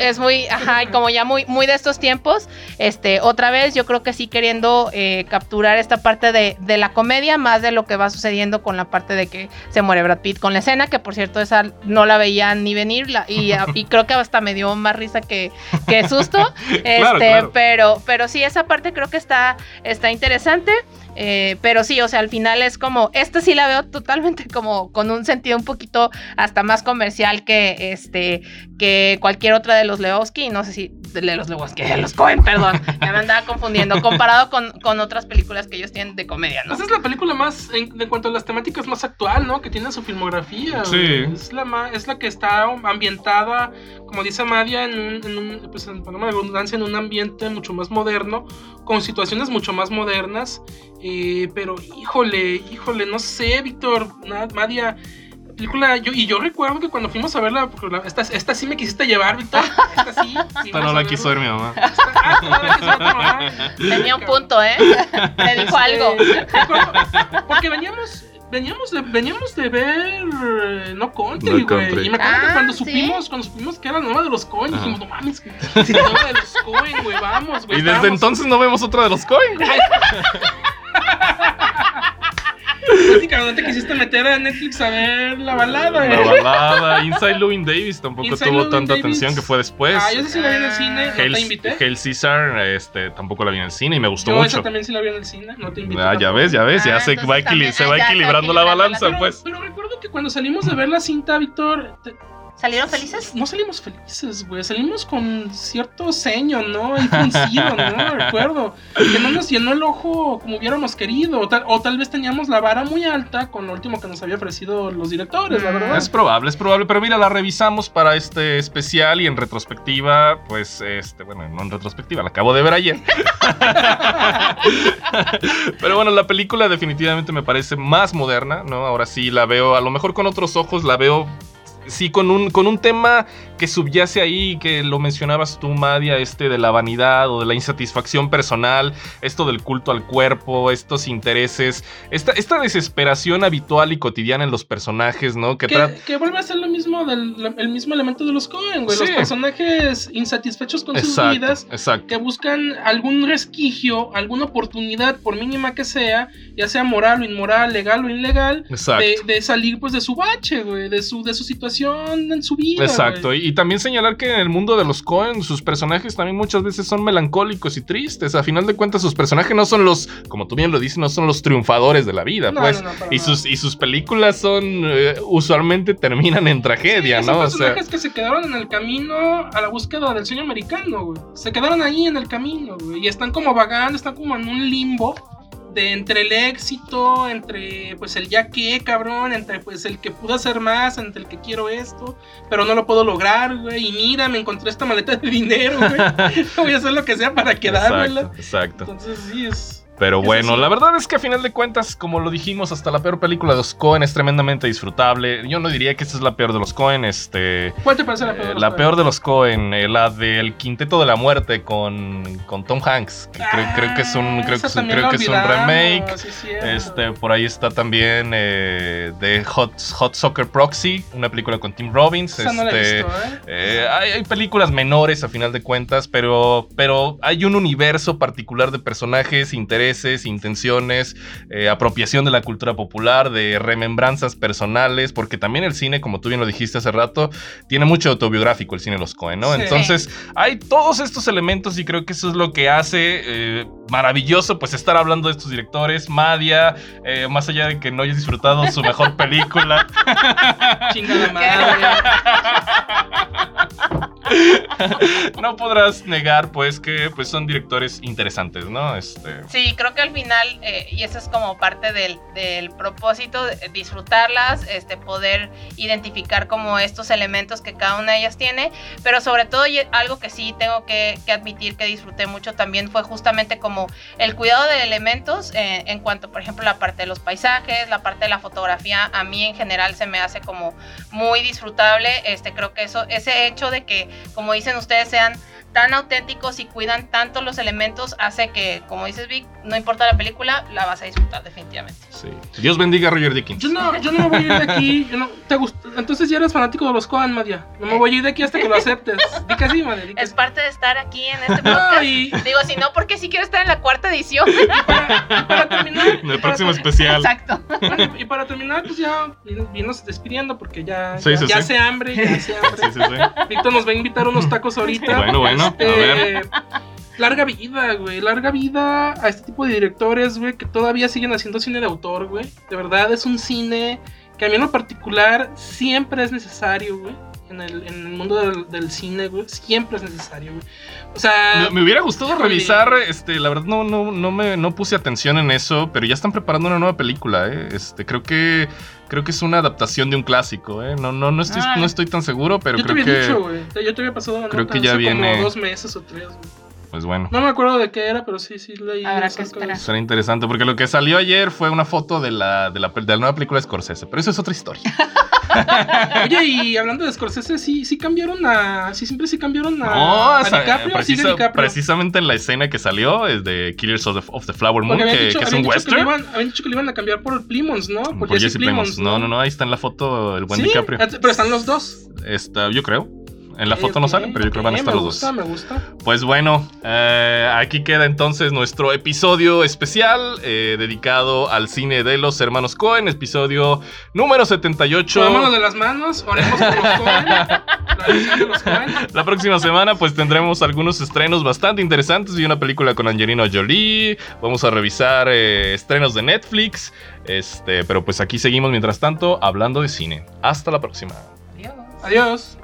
es muy, ajá, como ya muy, muy de estos tiempos, este, otra vez yo creo que sí queriendo eh, capturar esta parte de, la comedia, más de lo que va sucediendo con la parte de que se muere Brad Pitt con la escena, que por cierto esa no la veía ni venir, y, creo que hasta me dio más risa que, que susto, *laughs* este, Pero, pero sí, esa parte creo que está, está interesante. Eh, pero sí, o sea, al final es como, esta sí la veo totalmente *laughs* como con un sentido un poquito hasta más comercial que este, que cualquier otra de los Lewowski, no sé si de los Lewowski, de los Cohen, perdón, me andaba confundiendo, *laughs* comparado con, con, otras películas que ellos tienen de comedia, ¿no? Esa es la película más, en, cuanto a las temáticas, más actual, ¿no? Que tiene su filmografía. Sí. Es la, es la que está ambientada, como dice Madia, en un, en un pues, en, en un ambiente mucho más moderno, con situaciones mucho más modernas eh, pero híjole, híjole, no sé, Víctor, Madia. Película, yo, y yo recuerdo que cuando fuimos a verla, esta, esta sí me quisiste llevar, Víctor. Esta sí. *laughs* Esta no la quiso ver mi mamá. Ah, Tenía un punto, ¿eh? Me dijo algo. porque veníamos, veníamos de, veníamos de ver eh, No Country, güey. Y me acuerdo que ah, cuando supimos, cuando supimos que era la nueva de los Coen, dijimos, no mames, que la *laughs* nueva de los Coen, güey, vamos, güey. Y desde entonces no vemos otra de los *laughs* Coen. Básicamente quisiste meter a Netflix a ver la balada. La balada. Inside Louis Davis tampoco tuvo tanta atención que fue después. Ah, yo sé si la vi en el cine, no te invité. Hail Caesar, este, tampoco la vi en el cine y me gustó yo mucho. Esa también sí la vi en el cine, no te invité. Ah, ya ves, ya ves, ya ah, se, va, se va equilibrando la balanza, pues. Pero recuerdo que cuando salimos de ver la cinta, Víctor, ¿Salieron felices? No salimos felices, güey. Salimos con cierto ceño, ¿no? Y fruncido, ¿no? *laughs* Recuerdo. Que no nos llenó el ojo como hubiéramos querido. O tal, o tal, vez teníamos la vara muy alta con lo último que nos había ofrecido los directores, la verdad. Es probable, es probable. Pero mira, la revisamos para este especial y en retrospectiva, pues, este, bueno, no en retrospectiva, la acabo de ver ayer. *laughs* pero bueno, la película definitivamente me parece más moderna, ¿no? Ahora sí la veo, a lo mejor con otros ojos, la veo sí, con un, con un tema que subyace ahí, que lo mencionabas tú, Madia, este de la vanidad o de la insatisfacción personal, esto del culto al cuerpo, estos intereses, esta, esta desesperación habitual y cotidiana en los personajes, ¿no? Que, que, vuelve a ser lo mismo del el mismo elemento de los Cohen, güey. Los personajes insatisfechos con sus vidas, que buscan algún resquicio, alguna oportunidad, por mínima que sea, ya sea moral o inmoral, legal o ilegal, de, de, salir pues de su bache, güey, de su, de su situación en su vida. Exacto, y, también señalar que en el mundo de los Cohen, sus personajes también muchas veces son melancólicos y tristes. A final de cuentas, sus personajes no son los, como tú bien lo dices, no son los triunfadores de la vida, pues. y, sus, y sus películas son, eh, usualmente terminan en tragedia, ¿no? Son personajes que se quedaron en el camino a la búsqueda del sueño americano, güey. Se quedaron ahí en el camino, güey. Y están como vagando, están como en un limbo entre el éxito, entre pues el ya que, cabrón, entre pues el que pudo hacer más, entre el que quiero esto, pero no lo puedo lograr, güey. Y mira, me encontré esta maleta de dinero, güey. *laughs* Voy a hacer lo que sea para quedármela. Exacto, exacto. Entonces sí es. Pero bueno, la verdad es que a final de cuentas, como lo dijimos, hasta la peor película de los Cohen es tremendamente disfrutable. Yo no diría que esta es la peor de los Cohen. Este, ¿Cuál te parece la peor? de los la peor de los Cohen, eh, la del Quinteto de la Muerte con, con Tom Hanks. creo, que es un, creo que, creo que es un remake. este, por ahí está también eh, de Hot, Hot Soccer Proxy, una película con Tim Robbins. este, ¿eh? hay, hay, películas menores a final de cuentas, pero, pero hay un universo particular de personajes, intereses intenciones, eh, apropiación de la cultura popular, de remembranzas personales, porque también el cine, como tú bien lo dijiste hace rato, tiene mucho autobiográfico el cine de los Cohen, ¿no? Entonces, hay todos estos elementos y creo que eso es lo que hace eh, maravilloso, pues, estar hablando de estos directores. Madia, eh, más allá de que no hayas disfrutado su mejor *laughs* película. Chingada madre. *laughs* no podrás negar, pues, que pues, son directores interesantes, ¿no? Este... Sí, creo que al final, eh, y eso es como parte del, propósito, disfrutarlas, este, poder identificar como estos elementos que cada una de ellas tiene, pero sobre todo algo que sí tengo que, admitir que disfruté mucho también fue justamente como el cuidado de elementos eh, en cuanto, por ejemplo, la parte de los paisajes, la parte de la fotografía, a mí en general se me hace como muy disfrutable, este, creo que eso, ese hecho de que como dicen ustedes, sean tan auténticos y cuidan tanto los elementos, hace que, como dices Vic, no importa la película, la vas a disfrutar definitivamente. Sí. Dios bendiga a Roger Dickens. Yo no, yo no me voy a ir de aquí. ¿te Entonces ya eres fanático de los Cohen, Madia. No me voy a ir de aquí hasta que lo aceptes. Di que sí, Madia. Es parte de estar aquí en este *laughs* podcast. Digo, si no, porque sí quiero estar en la cuarta edición. y, para, terminar. En el próximo especial. Exacto. y para terminar, pues ya vienes despidiendo porque ya, ya, hace hambre, ya hace hambre. Víctor nos va a invitar unos tacos ahorita. Bueno, bueno. Este, larga vida, güey. Larga vida a este tipo de directores, güey, que todavía siguen haciendo cine de autor, güey. De verdad, es un cine que a mí en lo particular siempre es necesario, güey. En el, mundo del, cine, güey, siempre es necesario, güey. O sea. Me, hubiera gustado revisar, este, la verdad no, no, no me no puse atención en eso, pero ya están preparando una nueva película, eh. Este, creo que creo que es una adaptación de un clásico, ¿eh? No, no, no, estoy, no estoy tan seguro, pero creo que. Dicho, güey. Yo te había pasado creo que ya viene. Como dos meses o tres, güey. Pues bueno. No me acuerdo de qué era, pero sí, sí leí. Habrá que esperar. Será interesante, porque lo que salió ayer fue una foto de la, de la, de la nueva película de Scorsese, pero eso es otra historia. *laughs* Oye, y hablando de Scorsese, sí, sí cambiaron a. Sí, siempre sí cambiaron a. No, a DiCaprio, Precisamente en la escena que salió es de Killers of the, Flower Moon, que, es un western. habían dicho que le iban a cambiar por Plymouth, ¿no? Por, Jesse, Plymouth. ¿no? no, no, ahí está en la foto el buen DiCaprio. Pero están los dos. Está, yo creo. En la foto no salen, pero yo creo que van a estar los dos. Me gusta, me gusta. Pues bueno, eh, aquí queda entonces nuestro episodio especial eh, dedicado al cine de los hermanos Cohen, episodio número 78. Tomémonos de las manos, oremos por *laughs* los Cohen. La próxima semana pues tendremos algunos estrenos bastante interesantes y una película con Angelina Jolie. Vamos a revisar eh, estrenos de Netflix. Este, pero pues aquí seguimos mientras tanto hablando de cine. Hasta la próxima. Adiós. Adiós.